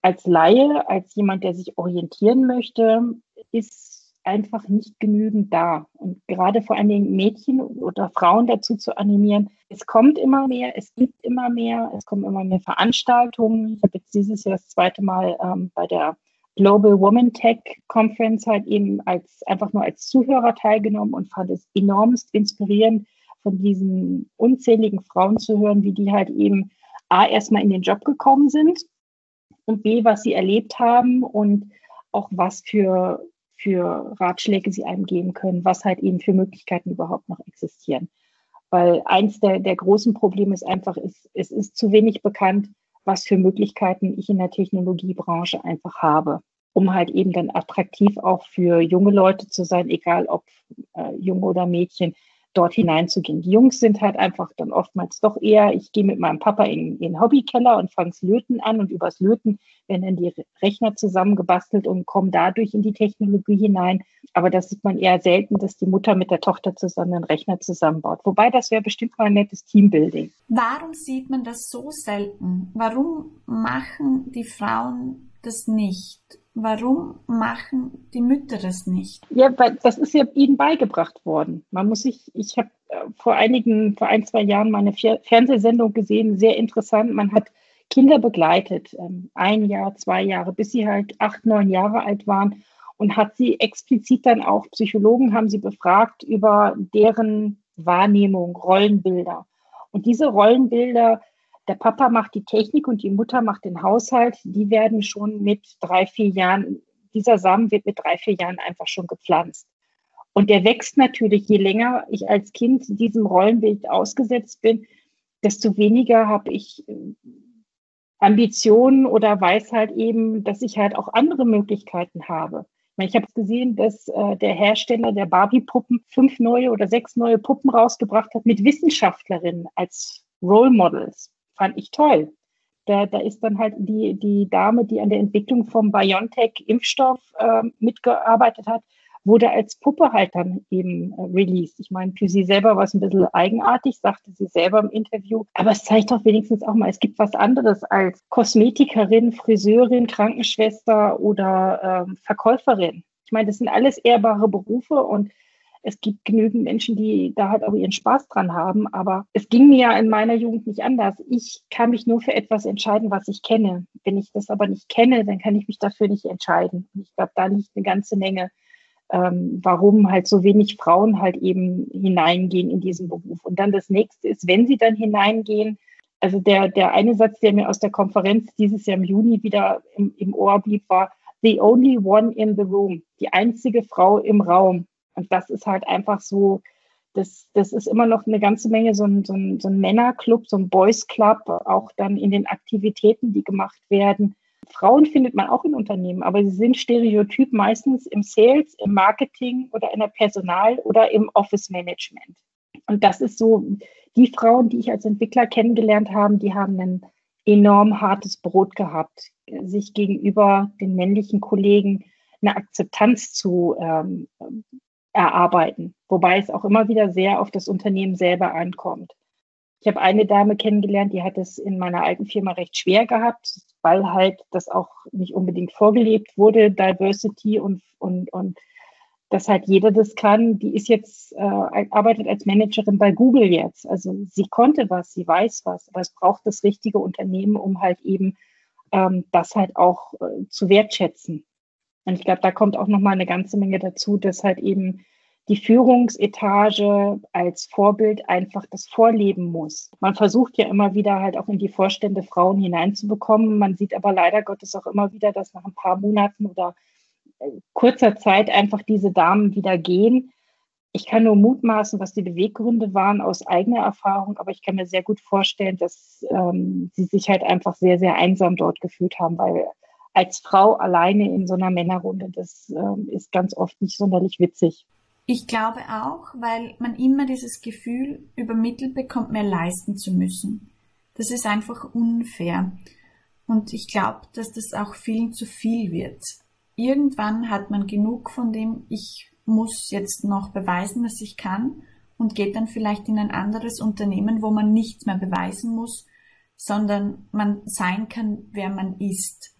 als Laie, als jemand, der sich orientieren möchte, ist einfach nicht genügend da. Und gerade vor allen Dingen Mädchen oder Frauen dazu zu animieren, es kommt immer mehr, es gibt immer mehr, es kommen immer mehr Veranstaltungen. Ich habe jetzt dieses Jahr das zweite Mal ähm, bei der Global Woman Tech Conference halt eben als einfach nur als Zuhörer teilgenommen und fand es enormst inspirierend, von diesen unzähligen Frauen zu hören, wie die halt eben A, erstmal in den Job gekommen sind und B, was sie erlebt haben und auch was für, für Ratschläge sie einem geben können, was halt eben für Möglichkeiten überhaupt noch existieren. Weil eins der, der großen Probleme ist einfach, ist, es ist zu wenig bekannt, was für Möglichkeiten ich in der Technologiebranche einfach habe, um halt eben dann attraktiv auch für junge Leute zu sein, egal ob äh, Junge oder Mädchen, dort hineinzugehen. Die Jungs sind halt einfach dann oftmals doch eher, ich gehe mit meinem Papa in, den Hobbykeller und fange Löten an und übers Löten werden dann die Rechner zusammengebastelt und kommen dadurch in die Technologie hinein. Aber das sieht man eher selten, dass die Mutter mit der Tochter zusammen einen Rechner zusammenbaut. Wobei das wäre bestimmt mal ein nettes Teambuilding. Warum sieht man das so selten? Warum machen die Frauen das nicht? Warum machen die Mütter das nicht? Ja, weil das ist ja ihnen beigebracht worden. Man muss sich, ich habe äh, vor einigen, vor ein, zwei Jahren mal eine Fernsehsendung gesehen, sehr interessant. Man hat Kinder begleitet, ähm, ein Jahr, zwei Jahre, bis sie halt acht, neun Jahre alt waren und hat sie explizit dann auch, Psychologen haben sie befragt über deren Wahrnehmung, Rollenbilder. Und diese Rollenbilder der Papa macht die Technik und die Mutter macht den Haushalt, die werden schon mit drei, vier Jahren, dieser Samen wird mit drei, vier Jahren einfach schon gepflanzt. Und der wächst natürlich, je länger ich als Kind diesem Rollenbild ausgesetzt bin, desto weniger habe ich äh, Ambitionen oder weiß halt eben, dass ich halt auch andere Möglichkeiten habe. Ich habe gesehen, dass äh, der Hersteller der Barbie-Puppen fünf neue oder sechs neue Puppen rausgebracht hat mit Wissenschaftlerinnen als Role Models fand ich toll. Da, da ist dann halt die, die Dame, die an der Entwicklung vom BioNTech-Impfstoff äh, mitgearbeitet hat, wurde als Puppe halt dann eben äh, released. Ich meine, für sie selber war es ein bisschen eigenartig, sagte sie selber im Interview. Aber es zeigt doch wenigstens auch mal, es gibt was anderes als Kosmetikerin, Friseurin, Krankenschwester oder ähm, Verkäuferin. Ich meine, das sind alles ehrbare Berufe und es gibt genügend Menschen, die da halt auch ihren Spaß dran haben. Aber es ging mir ja in meiner Jugend nicht anders. Ich kann mich nur für etwas entscheiden, was ich kenne. Wenn ich das aber nicht kenne, dann kann ich mich dafür nicht entscheiden. Ich glaube, da liegt eine ganze Menge, ähm, warum halt so wenig Frauen halt eben hineingehen in diesen Beruf. Und dann das nächste ist, wenn sie dann hineingehen, also der, der eine Satz, der mir aus der Konferenz dieses Jahr im Juni wieder im, im Ohr blieb, war, the only one in the room, die einzige Frau im Raum. Und das ist halt einfach so, das, das ist immer noch eine ganze Menge so ein, so ein, so ein Männerclub, so ein Boys Club, auch dann in den Aktivitäten, die gemacht werden. Frauen findet man auch in Unternehmen, aber sie sind stereotyp meistens im Sales, im Marketing oder in der Personal oder im Office Management. Und das ist so, die Frauen, die ich als Entwickler kennengelernt habe, die haben ein enorm hartes Brot gehabt, sich gegenüber den männlichen Kollegen eine Akzeptanz zu ähm, erarbeiten, wobei es auch immer wieder sehr auf das Unternehmen selber ankommt. Ich habe eine Dame kennengelernt, die hat es in meiner alten Firma recht schwer gehabt, weil halt das auch nicht unbedingt vorgelebt wurde, Diversity und, und, und dass halt jeder das kann. Die ist jetzt, äh, arbeitet als Managerin bei Google jetzt. Also sie konnte was, sie weiß was, aber es braucht das richtige Unternehmen, um halt eben ähm, das halt auch äh, zu wertschätzen. Und ich glaube, da kommt auch nochmal eine ganze Menge dazu, dass halt eben die Führungsetage als Vorbild einfach das vorleben muss. Man versucht ja immer wieder halt auch in die Vorstände Frauen hineinzubekommen. Man sieht aber leider Gottes auch immer wieder, dass nach ein paar Monaten oder äh, kurzer Zeit einfach diese Damen wieder gehen. Ich kann nur mutmaßen, was die Beweggründe waren aus eigener Erfahrung, aber ich kann mir sehr gut vorstellen, dass ähm, sie sich halt einfach sehr, sehr einsam dort gefühlt haben, weil als Frau alleine in so einer Männerrunde. Das äh, ist ganz oft nicht sonderlich witzig. Ich glaube auch, weil man immer dieses Gefühl übermittelt bekommt, mehr leisten zu müssen. Das ist einfach unfair. Und ich glaube, dass das auch vielen zu viel wird. Irgendwann hat man genug von dem, ich muss jetzt noch beweisen, dass ich kann und geht dann vielleicht in ein anderes Unternehmen, wo man nichts mehr beweisen muss, sondern man sein kann, wer man ist.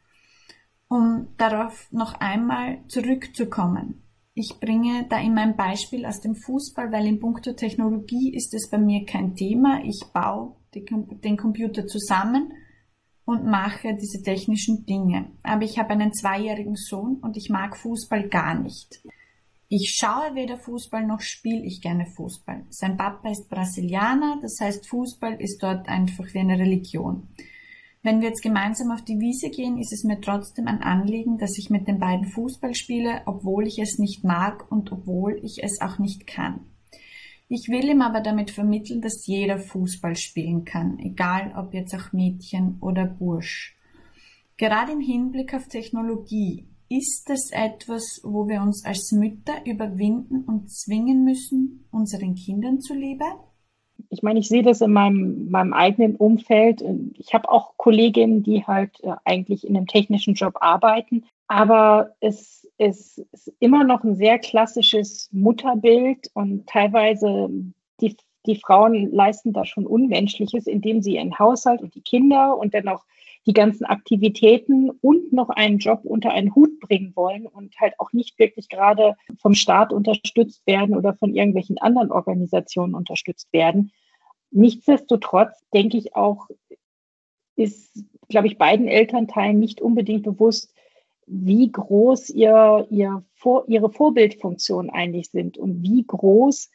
Um darauf noch einmal zurückzukommen. Ich bringe da immer ein Beispiel aus dem Fußball, weil in puncto Technologie ist es bei mir kein Thema. Ich baue den Computer zusammen und mache diese technischen Dinge. Aber ich habe einen zweijährigen Sohn und ich mag Fußball gar nicht. Ich schaue weder Fußball noch spiele ich gerne Fußball. Sein Papa ist Brasilianer, das heißt Fußball ist dort einfach wie eine Religion. Wenn wir jetzt gemeinsam auf die Wiese gehen, ist es mir trotzdem ein Anliegen, dass ich mit den beiden Fußball spiele, obwohl ich es nicht mag und obwohl ich es auch nicht kann. Ich will ihm aber damit vermitteln, dass jeder Fußball spielen kann, egal ob jetzt auch Mädchen oder Bursch. Gerade im Hinblick auf Technologie ist es etwas, wo wir uns als Mütter überwinden und zwingen müssen, unseren Kindern zuliebe? Ich meine, ich sehe das in meinem, meinem eigenen Umfeld. Ich habe auch Kolleginnen, die halt äh, eigentlich in einem technischen Job arbeiten, aber es, es ist immer noch ein sehr klassisches Mutterbild und teilweise die, die Frauen leisten da schon Unmenschliches, indem sie ihren Haushalt und die Kinder und dann auch die ganzen Aktivitäten und noch einen Job unter einen Hut bringen wollen und halt auch nicht wirklich gerade vom Staat unterstützt werden oder von irgendwelchen anderen Organisationen unterstützt werden. Nichtsdestotrotz denke ich auch, ist, glaube ich, beiden Elternteilen nicht unbedingt bewusst, wie groß ihr, ihr Vor, ihre Vorbildfunktionen eigentlich sind und wie groß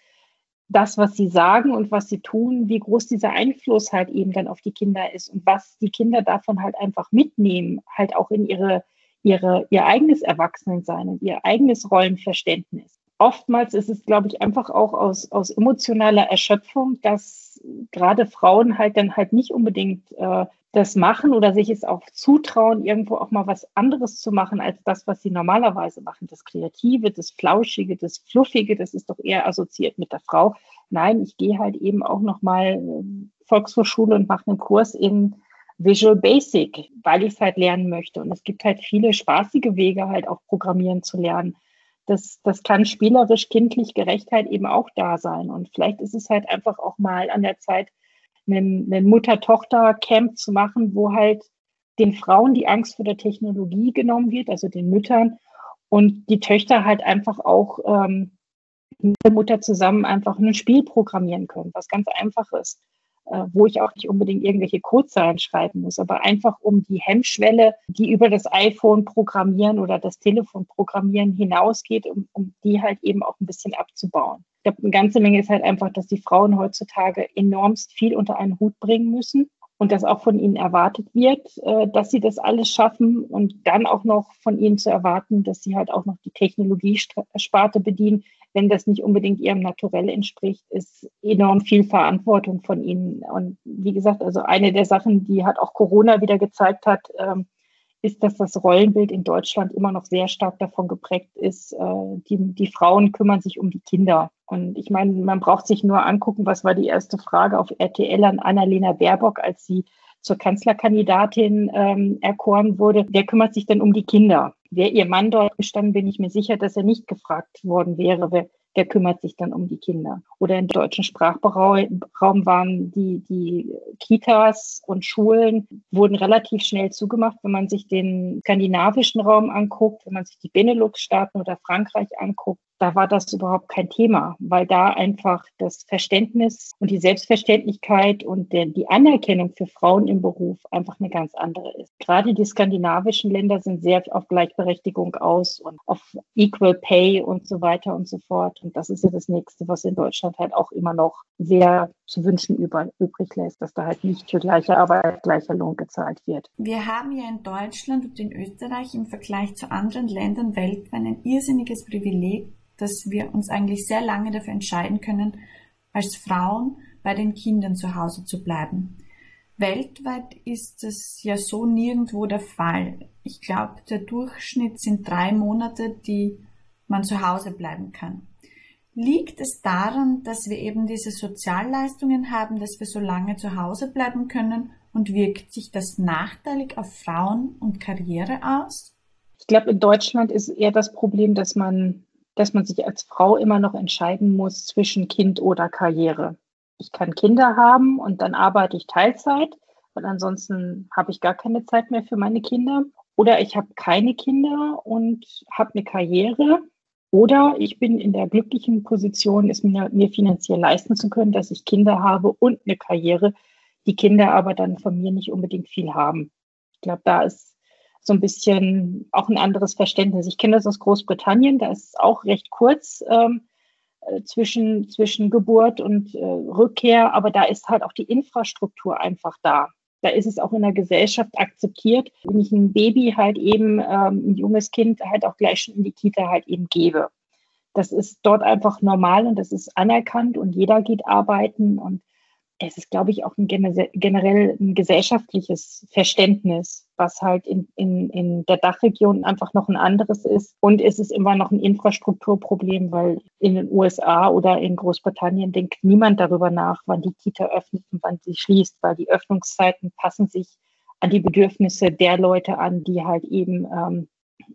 das, was sie sagen und was sie tun, wie groß dieser Einfluss halt eben dann auf die Kinder ist und was die Kinder davon halt einfach mitnehmen, halt auch in ihre, ihre, ihr eigenes Erwachsenensein und ihr eigenes Rollenverständnis. Oftmals ist es, glaube ich, einfach auch aus, aus emotionaler Erschöpfung, dass gerade Frauen halt dann halt nicht unbedingt äh, das machen oder sich es auch zutrauen, irgendwo auch mal was anderes zu machen als das, was sie normalerweise machen. Das Kreative, das Flauschige, das Fluffige, das ist doch eher assoziiert mit der Frau. Nein, ich gehe halt eben auch noch mal ähm, Volkshochschule und mache einen Kurs in Visual Basic, weil ich es halt lernen möchte. Und es gibt halt viele spaßige Wege, halt auch Programmieren zu lernen. Das, das kann spielerisch, kindlich Gerechtheit eben auch da sein. Und vielleicht ist es halt einfach auch mal an der Zeit, einen, einen Mutter-Tochter-Camp zu machen, wo halt den Frauen die Angst vor der Technologie genommen wird, also den Müttern, und die Töchter halt einfach auch ähm, mit der Mutter zusammen einfach ein Spiel programmieren können, was ganz einfach ist, wo ich auch nicht unbedingt irgendwelche Codezeilen schreiben muss, aber einfach um die Hemmschwelle, die über das iPhone programmieren oder das Telefon programmieren hinausgeht, um, um die halt eben auch ein bisschen abzubauen. Ich glaube, eine ganze Menge ist halt einfach, dass die Frauen heutzutage enormst viel unter einen Hut bringen müssen und dass auch von ihnen erwartet wird, äh, dass sie das alles schaffen und dann auch noch von ihnen zu erwarten, dass sie halt auch noch die Technologiesparte bedienen, wenn das nicht unbedingt ihrem Naturell entspricht, ist enorm viel Verantwortung von ihnen. Und wie gesagt, also eine der Sachen, die hat auch Corona wieder gezeigt hat, ähm, ist, dass das Rollenbild in Deutschland immer noch sehr stark davon geprägt ist, äh, die, die Frauen kümmern sich um die Kinder. Und ich meine, man braucht sich nur angucken, was war die erste Frage auf RTL an Annalena Baerbock, als sie zur Kanzlerkandidatin ähm, erkoren wurde. Wer kümmert sich denn um die Kinder? Wäre ihr Mann dort gestanden, bin ich mir sicher, dass er nicht gefragt worden wäre, wer, der kümmert sich dann um die Kinder. Oder im deutschen Sprachraum waren die, die Kitas und Schulen wurden relativ schnell zugemacht. Wenn man sich den skandinavischen Raum anguckt, wenn man sich die Benelux-Staaten oder Frankreich anguckt, da war das überhaupt kein Thema, weil da einfach das Verständnis und die Selbstverständlichkeit und der, die Anerkennung für Frauen im Beruf einfach eine ganz andere ist. Gerade die skandinavischen Länder sind sehr auf Gleichberechtigung aus und auf Equal Pay und so weiter und so fort. Und das ist ja das Nächste, was in Deutschland halt auch immer noch sehr zu wünschen übrig lässt, dass da halt nicht für gleiche Arbeit gleicher Lohn gezahlt wird. Wir haben ja in Deutschland und in Österreich im Vergleich zu anderen Ländern weltweit ein irrsinniges Privileg, dass wir uns eigentlich sehr lange dafür entscheiden können, als Frauen bei den Kindern zu Hause zu bleiben. Weltweit ist es ja so nirgendwo der Fall. Ich glaube, der Durchschnitt sind drei Monate, die man zu Hause bleiben kann. Liegt es daran, dass wir eben diese Sozialleistungen haben, dass wir so lange zu Hause bleiben können und wirkt sich das nachteilig auf Frauen und Karriere aus? Ich glaube, in Deutschland ist eher das Problem, dass man, dass man sich als Frau immer noch entscheiden muss zwischen Kind oder Karriere. Ich kann Kinder haben und dann arbeite ich Teilzeit, weil ansonsten habe ich gar keine Zeit mehr für meine Kinder. Oder ich habe keine Kinder und habe eine Karriere oder ich bin in der glücklichen Position, es mir, mir finanziell leisten zu können, dass ich Kinder habe und eine Karriere, die Kinder aber dann von mir nicht unbedingt viel haben. Ich glaube, da ist so ein bisschen auch ein anderes Verständnis. Ich kenne das aus Großbritannien, da ist es auch recht kurz ähm, äh, zwischen, zwischen Geburt und äh, Rückkehr, aber da ist halt auch die Infrastruktur einfach da. Da ist es auch in der Gesellschaft akzeptiert, wenn ich ein Baby halt eben, ähm, ein junges Kind halt auch gleich schon in die Kita halt eben gebe. Das ist dort einfach normal und das ist anerkannt und jeder geht arbeiten und es ist, glaube ich, auch ein generell ein gesellschaftliches Verständnis, was halt in, in, in der Dachregion einfach noch ein anderes ist. Und es ist immer noch ein Infrastrukturproblem, weil in den USA oder in Großbritannien denkt niemand darüber nach, wann die Kita öffnet und wann sie schließt, weil die Öffnungszeiten passen sich an die Bedürfnisse der Leute an, die halt eben ähm,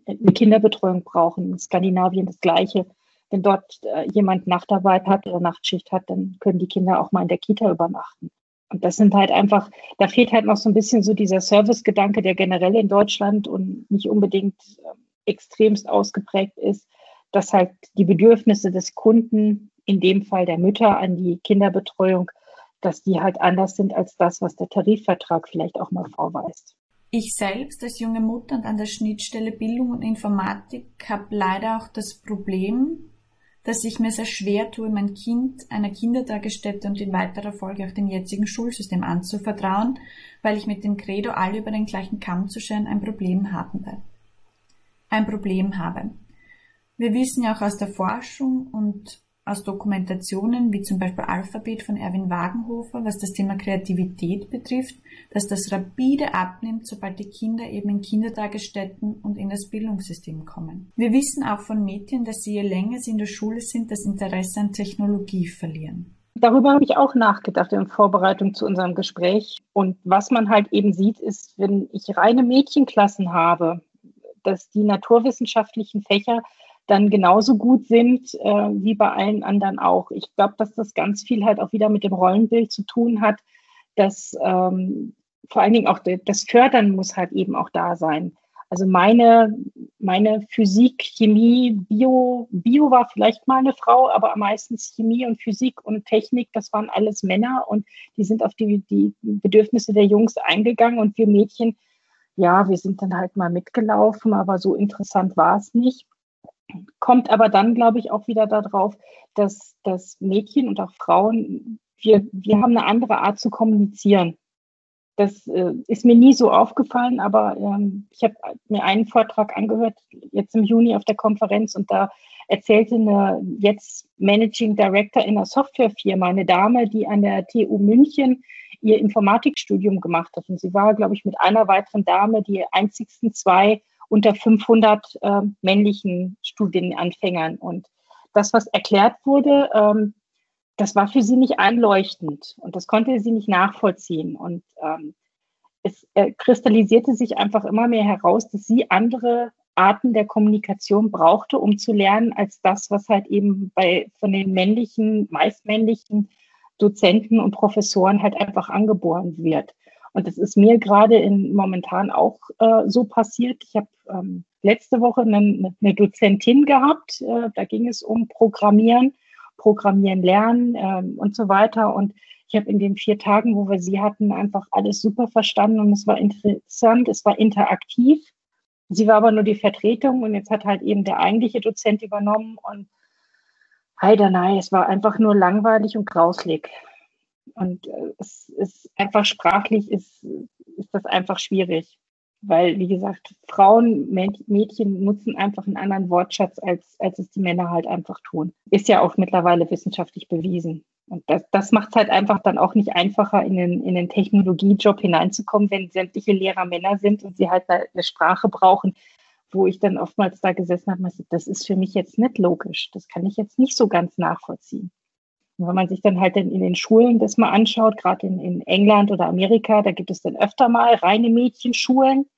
eine Kinderbetreuung brauchen. In Skandinavien das Gleiche wenn dort äh, jemand Nachtarbeit hat oder Nachtschicht hat, dann können die Kinder auch mal in der Kita übernachten. Und das sind halt einfach, da fehlt halt noch so ein bisschen so dieser Servicegedanke, der generell in Deutschland und nicht unbedingt äh, extremst ausgeprägt ist, dass halt die Bedürfnisse des Kunden, in dem Fall der Mütter an die Kinderbetreuung, dass die halt anders sind als das, was der Tarifvertrag vielleicht auch mal vorweist. Ich selbst als junge Mutter und an der Schnittstelle Bildung und Informatik habe leider auch das Problem, dass ich mir sehr schwer tue, mein Kind einer Kindertagesstätte und in weiterer Folge auch dem jetzigen Schulsystem anzuvertrauen, weil ich mit dem Credo, alle über den gleichen Kamm zu scheren, ein Problem haben werde. Ein Problem habe. Wir wissen ja auch aus der Forschung und aus Dokumentationen wie zum Beispiel Alphabet von Erwin Wagenhofer, was das Thema Kreativität betrifft, dass das rapide abnimmt, sobald die Kinder eben in Kindertagesstätten und in das Bildungssystem kommen. Wir wissen auch von Mädchen, dass sie je länger sie in der Schule sind, das Interesse an Technologie verlieren. Darüber habe ich auch nachgedacht in Vorbereitung zu unserem Gespräch. Und was man halt eben sieht, ist, wenn ich reine Mädchenklassen habe, dass die naturwissenschaftlichen Fächer dann genauso gut sind äh, wie bei allen anderen auch. Ich glaube, dass das ganz viel halt auch wieder mit dem Rollenbild zu tun hat, dass ähm, vor allen Dingen auch das Fördern muss halt eben auch da sein. Also meine, meine Physik, Chemie, Bio, Bio war vielleicht mal eine Frau, aber meistens Chemie und Physik und Technik, das waren alles Männer und die sind auf die, die Bedürfnisse der Jungs eingegangen und wir Mädchen, ja, wir sind dann halt mal mitgelaufen, aber so interessant war es nicht kommt aber dann, glaube ich, auch wieder darauf, dass, dass Mädchen und auch Frauen, wir, wir haben eine andere Art zu kommunizieren. Das äh, ist mir nie so aufgefallen, aber ähm, ich habe mir einen Vortrag angehört, jetzt im Juni auf der Konferenz, und da erzählte eine jetzt Managing Director in einer Softwarefirma, eine Dame, die an der TU München ihr Informatikstudium gemacht hat. Und sie war, glaube ich, mit einer weiteren Dame die einzigsten zwei unter 500 äh, männlichen Studienanfängern. Und das, was erklärt wurde, ähm, das war für sie nicht einleuchtend und das konnte sie nicht nachvollziehen. Und ähm, es äh, kristallisierte sich einfach immer mehr heraus, dass sie andere Arten der Kommunikation brauchte, um zu lernen, als das, was halt eben bei von den männlichen, meist männlichen Dozenten und Professoren halt einfach angeboren wird. Und das ist mir gerade in momentan auch äh, so passiert. Ich habe ähm, letzte Woche eine, eine Dozentin gehabt. Äh, da ging es um Programmieren, Programmieren lernen äh, und so weiter. Und ich habe in den vier Tagen, wo wir sie hatten, einfach alles super verstanden und es war interessant, es war interaktiv. Sie war aber nur die Vertretung und jetzt hat halt eben der eigentliche Dozent übernommen und Heider, nein, es war einfach nur langweilig und grauslig. Und äh, es ist einfach sprachlich ist, ist das einfach schwierig. Weil, wie gesagt, Frauen, Mädchen nutzen einfach einen anderen Wortschatz, als, als es die Männer halt einfach tun. Ist ja auch mittlerweile wissenschaftlich bewiesen. Und das, das macht es halt einfach dann auch nicht einfacher, in den, in den Technologiejob hineinzukommen, wenn sämtliche Lehrer Männer sind und sie halt eine Sprache brauchen, wo ich dann oftmals da gesessen habe, das ist für mich jetzt nicht logisch. Das kann ich jetzt nicht so ganz nachvollziehen. Und wenn man sich dann halt in, in den Schulen das mal anschaut, gerade in, in England oder Amerika, da gibt es dann öfter mal reine Mädchenschulen.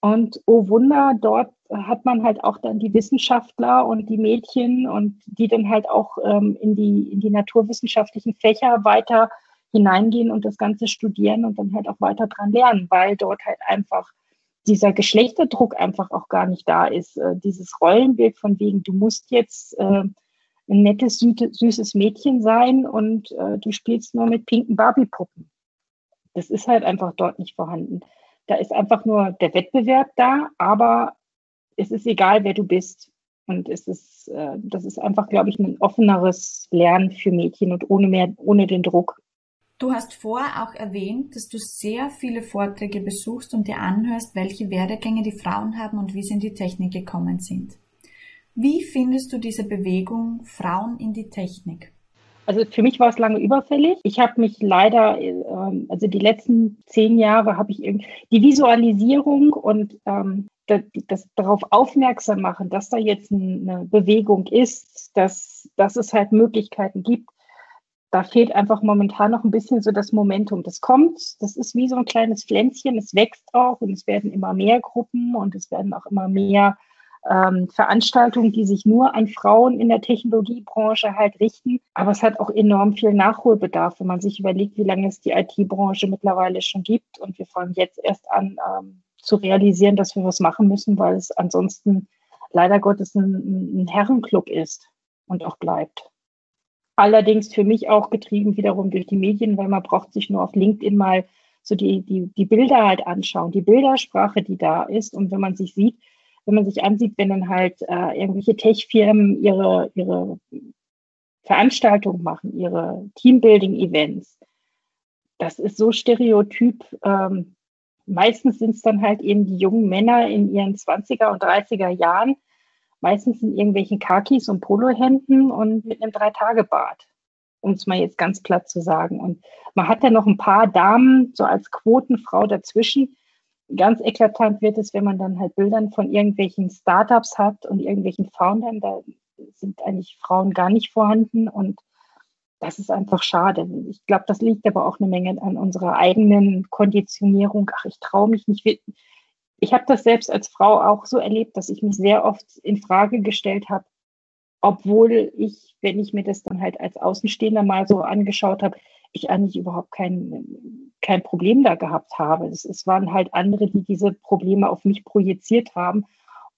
Und oh Wunder, dort hat man halt auch dann die Wissenschaftler und die Mädchen und die dann halt auch ähm, in, die, in die naturwissenschaftlichen Fächer weiter hineingehen und das Ganze studieren und dann halt auch weiter dran lernen, weil dort halt einfach dieser Geschlechterdruck einfach auch gar nicht da ist. Äh, dieses Rollenbild von wegen, du musst jetzt äh, ein nettes, süßes Mädchen sein und äh, du spielst nur mit pinken Barbie-Puppen. Das ist halt einfach dort nicht vorhanden. Da ist einfach nur der Wettbewerb da, aber es ist egal, wer du bist. Und es ist, äh, das ist einfach, glaube ich, ein offeneres Lernen für Mädchen und ohne mehr, ohne den Druck. Du hast vorher auch erwähnt, dass du sehr viele Vorträge besuchst und dir anhörst, welche Werdegänge die Frauen haben und wie sie in die Technik gekommen sind. Wie findest du diese Bewegung Frauen in die Technik? Also für mich war es lange überfällig. Ich habe mich leider, ähm, also die letzten zehn Jahre habe ich die Visualisierung und ähm, das, das, darauf aufmerksam machen, dass da jetzt eine Bewegung ist, dass, dass es halt Möglichkeiten gibt, da fehlt einfach momentan noch ein bisschen so das Momentum. Das kommt, das ist wie so ein kleines Pflänzchen, es wächst auch und es werden immer mehr Gruppen und es werden auch immer mehr ähm, Veranstaltungen, die sich nur an Frauen in der Technologiebranche halt richten. Aber es hat auch enorm viel Nachholbedarf, wenn man sich überlegt, wie lange es die IT-Branche mittlerweile schon gibt. Und wir fangen jetzt erst an ähm, zu realisieren, dass wir was machen müssen, weil es ansonsten leider Gottes ein, ein Herrenclub ist und auch bleibt. Allerdings für mich auch getrieben wiederum durch die Medien, weil man braucht sich nur auf LinkedIn mal so die, die, die Bilder halt anschauen, die Bildersprache, die da ist. Und wenn man sich sieht, wenn man sich ansieht, wenn dann halt äh, irgendwelche Tech-Firmen ihre, ihre Veranstaltungen machen, ihre Teambuilding-Events, das ist so stereotyp. Ähm, meistens sind es dann halt eben die jungen Männer in ihren 20er und 30er Jahren, meistens in irgendwelchen Kakis und Polohemden und mit einem Drei-Tage-Bad, um es mal jetzt ganz platt zu sagen. Und man hat dann noch ein paar Damen so als Quotenfrau dazwischen. Ganz eklatant wird es, wenn man dann halt Bildern von irgendwelchen Startups hat und irgendwelchen Foundern. Da sind eigentlich Frauen gar nicht vorhanden und das ist einfach schade. Ich glaube, das liegt aber auch eine Menge an unserer eigenen Konditionierung. Ach, ich traue mich nicht ich habe das selbst als Frau auch so erlebt, dass ich mich sehr oft in Frage gestellt habe, obwohl ich, wenn ich mir das dann halt als Außenstehender mal so angeschaut habe, ich eigentlich überhaupt kein, kein Problem da gehabt habe. Es, es waren halt andere, die diese Probleme auf mich projiziert haben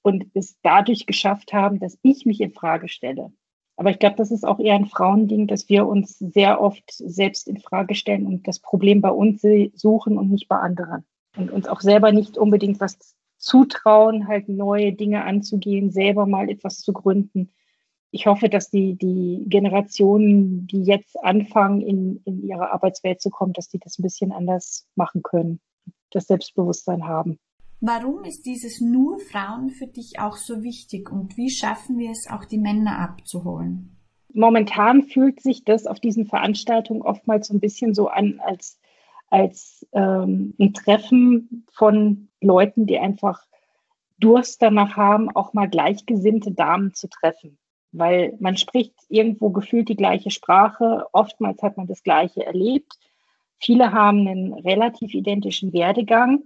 und es dadurch geschafft haben, dass ich mich in Frage stelle. Aber ich glaube, das ist auch eher ein Frauending, dass wir uns sehr oft selbst in Frage stellen und das Problem bei uns suchen und nicht bei anderen und uns auch selber nicht unbedingt was zutrauen, halt neue Dinge anzugehen, selber mal etwas zu gründen. Ich hoffe, dass die, die Generationen, die jetzt anfangen, in, in ihre Arbeitswelt zu kommen, dass die das ein bisschen anders machen können, das Selbstbewusstsein haben. Warum ist dieses nur Frauen für dich auch so wichtig und wie schaffen wir es auch, die Männer abzuholen? Momentan fühlt sich das auf diesen Veranstaltungen oftmals so ein bisschen so an, als als ähm, ein Treffen von Leuten, die einfach Durst danach haben, auch mal gleichgesinnte Damen zu treffen. Weil man spricht irgendwo gefühlt die gleiche Sprache, oftmals hat man das Gleiche erlebt. Viele haben einen relativ identischen Werdegang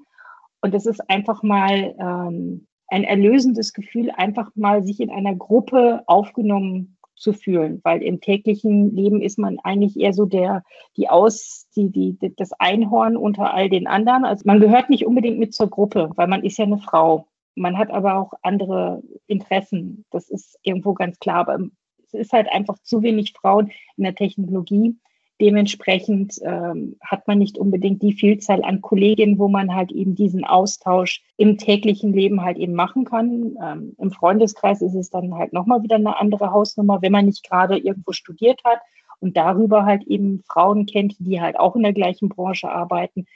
und es ist einfach mal ähm, ein erlösendes Gefühl, einfach mal sich in einer Gruppe aufgenommen zu fühlen, weil im täglichen Leben ist man eigentlich eher so der, die Aus, die, die, das Einhorn unter all den anderen. Also man gehört nicht unbedingt mit zur Gruppe, weil man ist ja eine Frau. Man hat aber auch andere Interessen. Das ist irgendwo ganz klar. Aber es ist halt einfach zu wenig Frauen in der Technologie. Dementsprechend ähm, hat man nicht unbedingt die Vielzahl an Kolleginnen, wo man halt eben diesen Austausch im täglichen Leben halt eben machen kann. Ähm, Im Freundeskreis ist es dann halt nochmal wieder eine andere Hausnummer, wenn man nicht gerade irgendwo studiert hat und darüber halt eben Frauen kennt, die halt auch in der gleichen Branche arbeiten,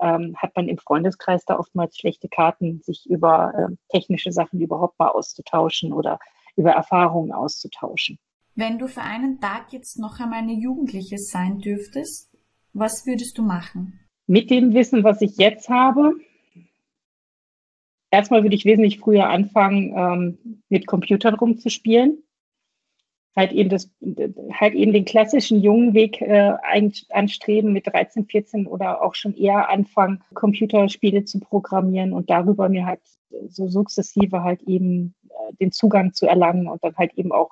ähm, hat man im Freundeskreis da oftmals schlechte Karten, sich über äh, technische Sachen überhaupt mal auszutauschen oder über Erfahrungen auszutauschen. Wenn du für einen Tag jetzt noch einmal eine Jugendliche sein dürftest, was würdest du machen? Mit dem Wissen, was ich jetzt habe, erstmal würde ich wesentlich früher anfangen, ähm, mit Computern rumzuspielen. Halt eben, das, halt eben den klassischen jungen Weg äh, anstreben, mit 13, 14 oder auch schon eher anfangen, Computerspiele zu programmieren und darüber mir halt so sukzessive halt eben äh, den Zugang zu erlangen und dann halt eben auch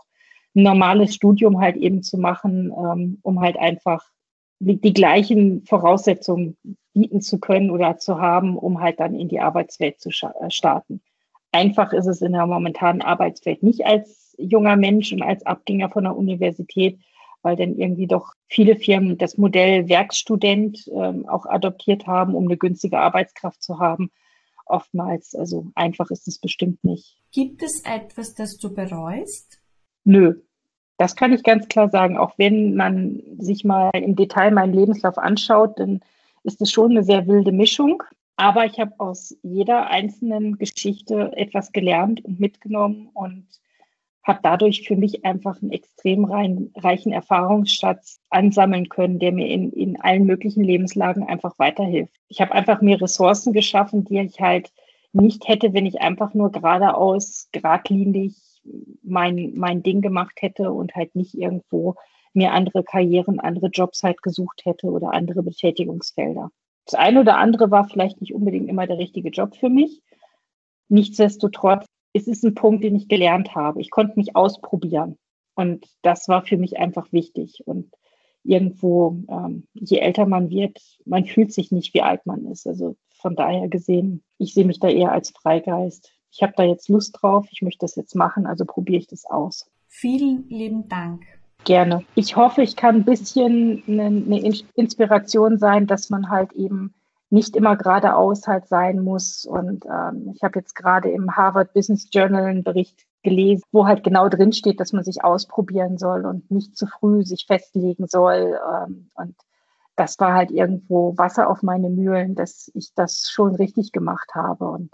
ein normales Studium halt eben zu machen, ähm, um halt einfach die, die gleichen Voraussetzungen bieten zu können oder zu haben, um halt dann in die Arbeitswelt zu äh, starten. Einfach ist es in der momentanen Arbeitswelt nicht als junger Mensch und als Abgänger von der Universität, weil dann irgendwie doch viele Firmen das Modell Werkstudent ähm, auch adoptiert haben, um eine günstige Arbeitskraft zu haben. Oftmals, also einfach ist es bestimmt nicht. Gibt es etwas, das du bereust? Nö, das kann ich ganz klar sagen. Auch wenn man sich mal im Detail meinen Lebenslauf anschaut, dann ist es schon eine sehr wilde Mischung. Aber ich habe aus jeder einzelnen Geschichte etwas gelernt und mitgenommen und habe dadurch für mich einfach einen extrem rein, reichen Erfahrungsschatz ansammeln können, der mir in, in allen möglichen Lebenslagen einfach weiterhilft. Ich habe einfach mir Ressourcen geschaffen, die ich halt nicht hätte, wenn ich einfach nur geradeaus, geradlinig mein, mein Ding gemacht hätte und halt nicht irgendwo mir andere Karrieren, andere Jobs halt gesucht hätte oder andere Betätigungsfelder. Das eine oder andere war vielleicht nicht unbedingt immer der richtige Job für mich. Nichtsdestotrotz ist es ein Punkt, den ich gelernt habe. Ich konnte mich ausprobieren. Und das war für mich einfach wichtig. Und irgendwo, ähm, je älter man wird, man fühlt sich nicht, wie alt man ist. Also von daher gesehen, ich sehe mich da eher als Freigeist. Ich habe da jetzt Lust drauf, ich möchte das jetzt machen, also probiere ich das aus. Vielen lieben Dank. Gerne. Ich hoffe, ich kann ein bisschen eine, eine Inspiration sein, dass man halt eben nicht immer geradeaus halt sein muss. Und ähm, ich habe jetzt gerade im Harvard Business Journal einen Bericht gelesen, wo halt genau drin steht, dass man sich ausprobieren soll und nicht zu früh sich festlegen soll. Ähm, und das war halt irgendwo Wasser auf meine Mühlen, dass ich das schon richtig gemacht habe. Und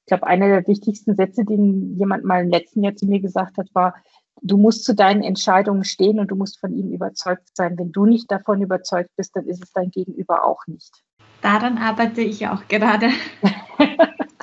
ich glaube, einer der wichtigsten Sätze, den jemand mal im letzten Jahr zu mir gesagt hat, war, du musst zu deinen Entscheidungen stehen und du musst von ihnen überzeugt sein. Wenn du nicht davon überzeugt bist, dann ist es dein Gegenüber auch nicht. Daran arbeite ich auch gerade.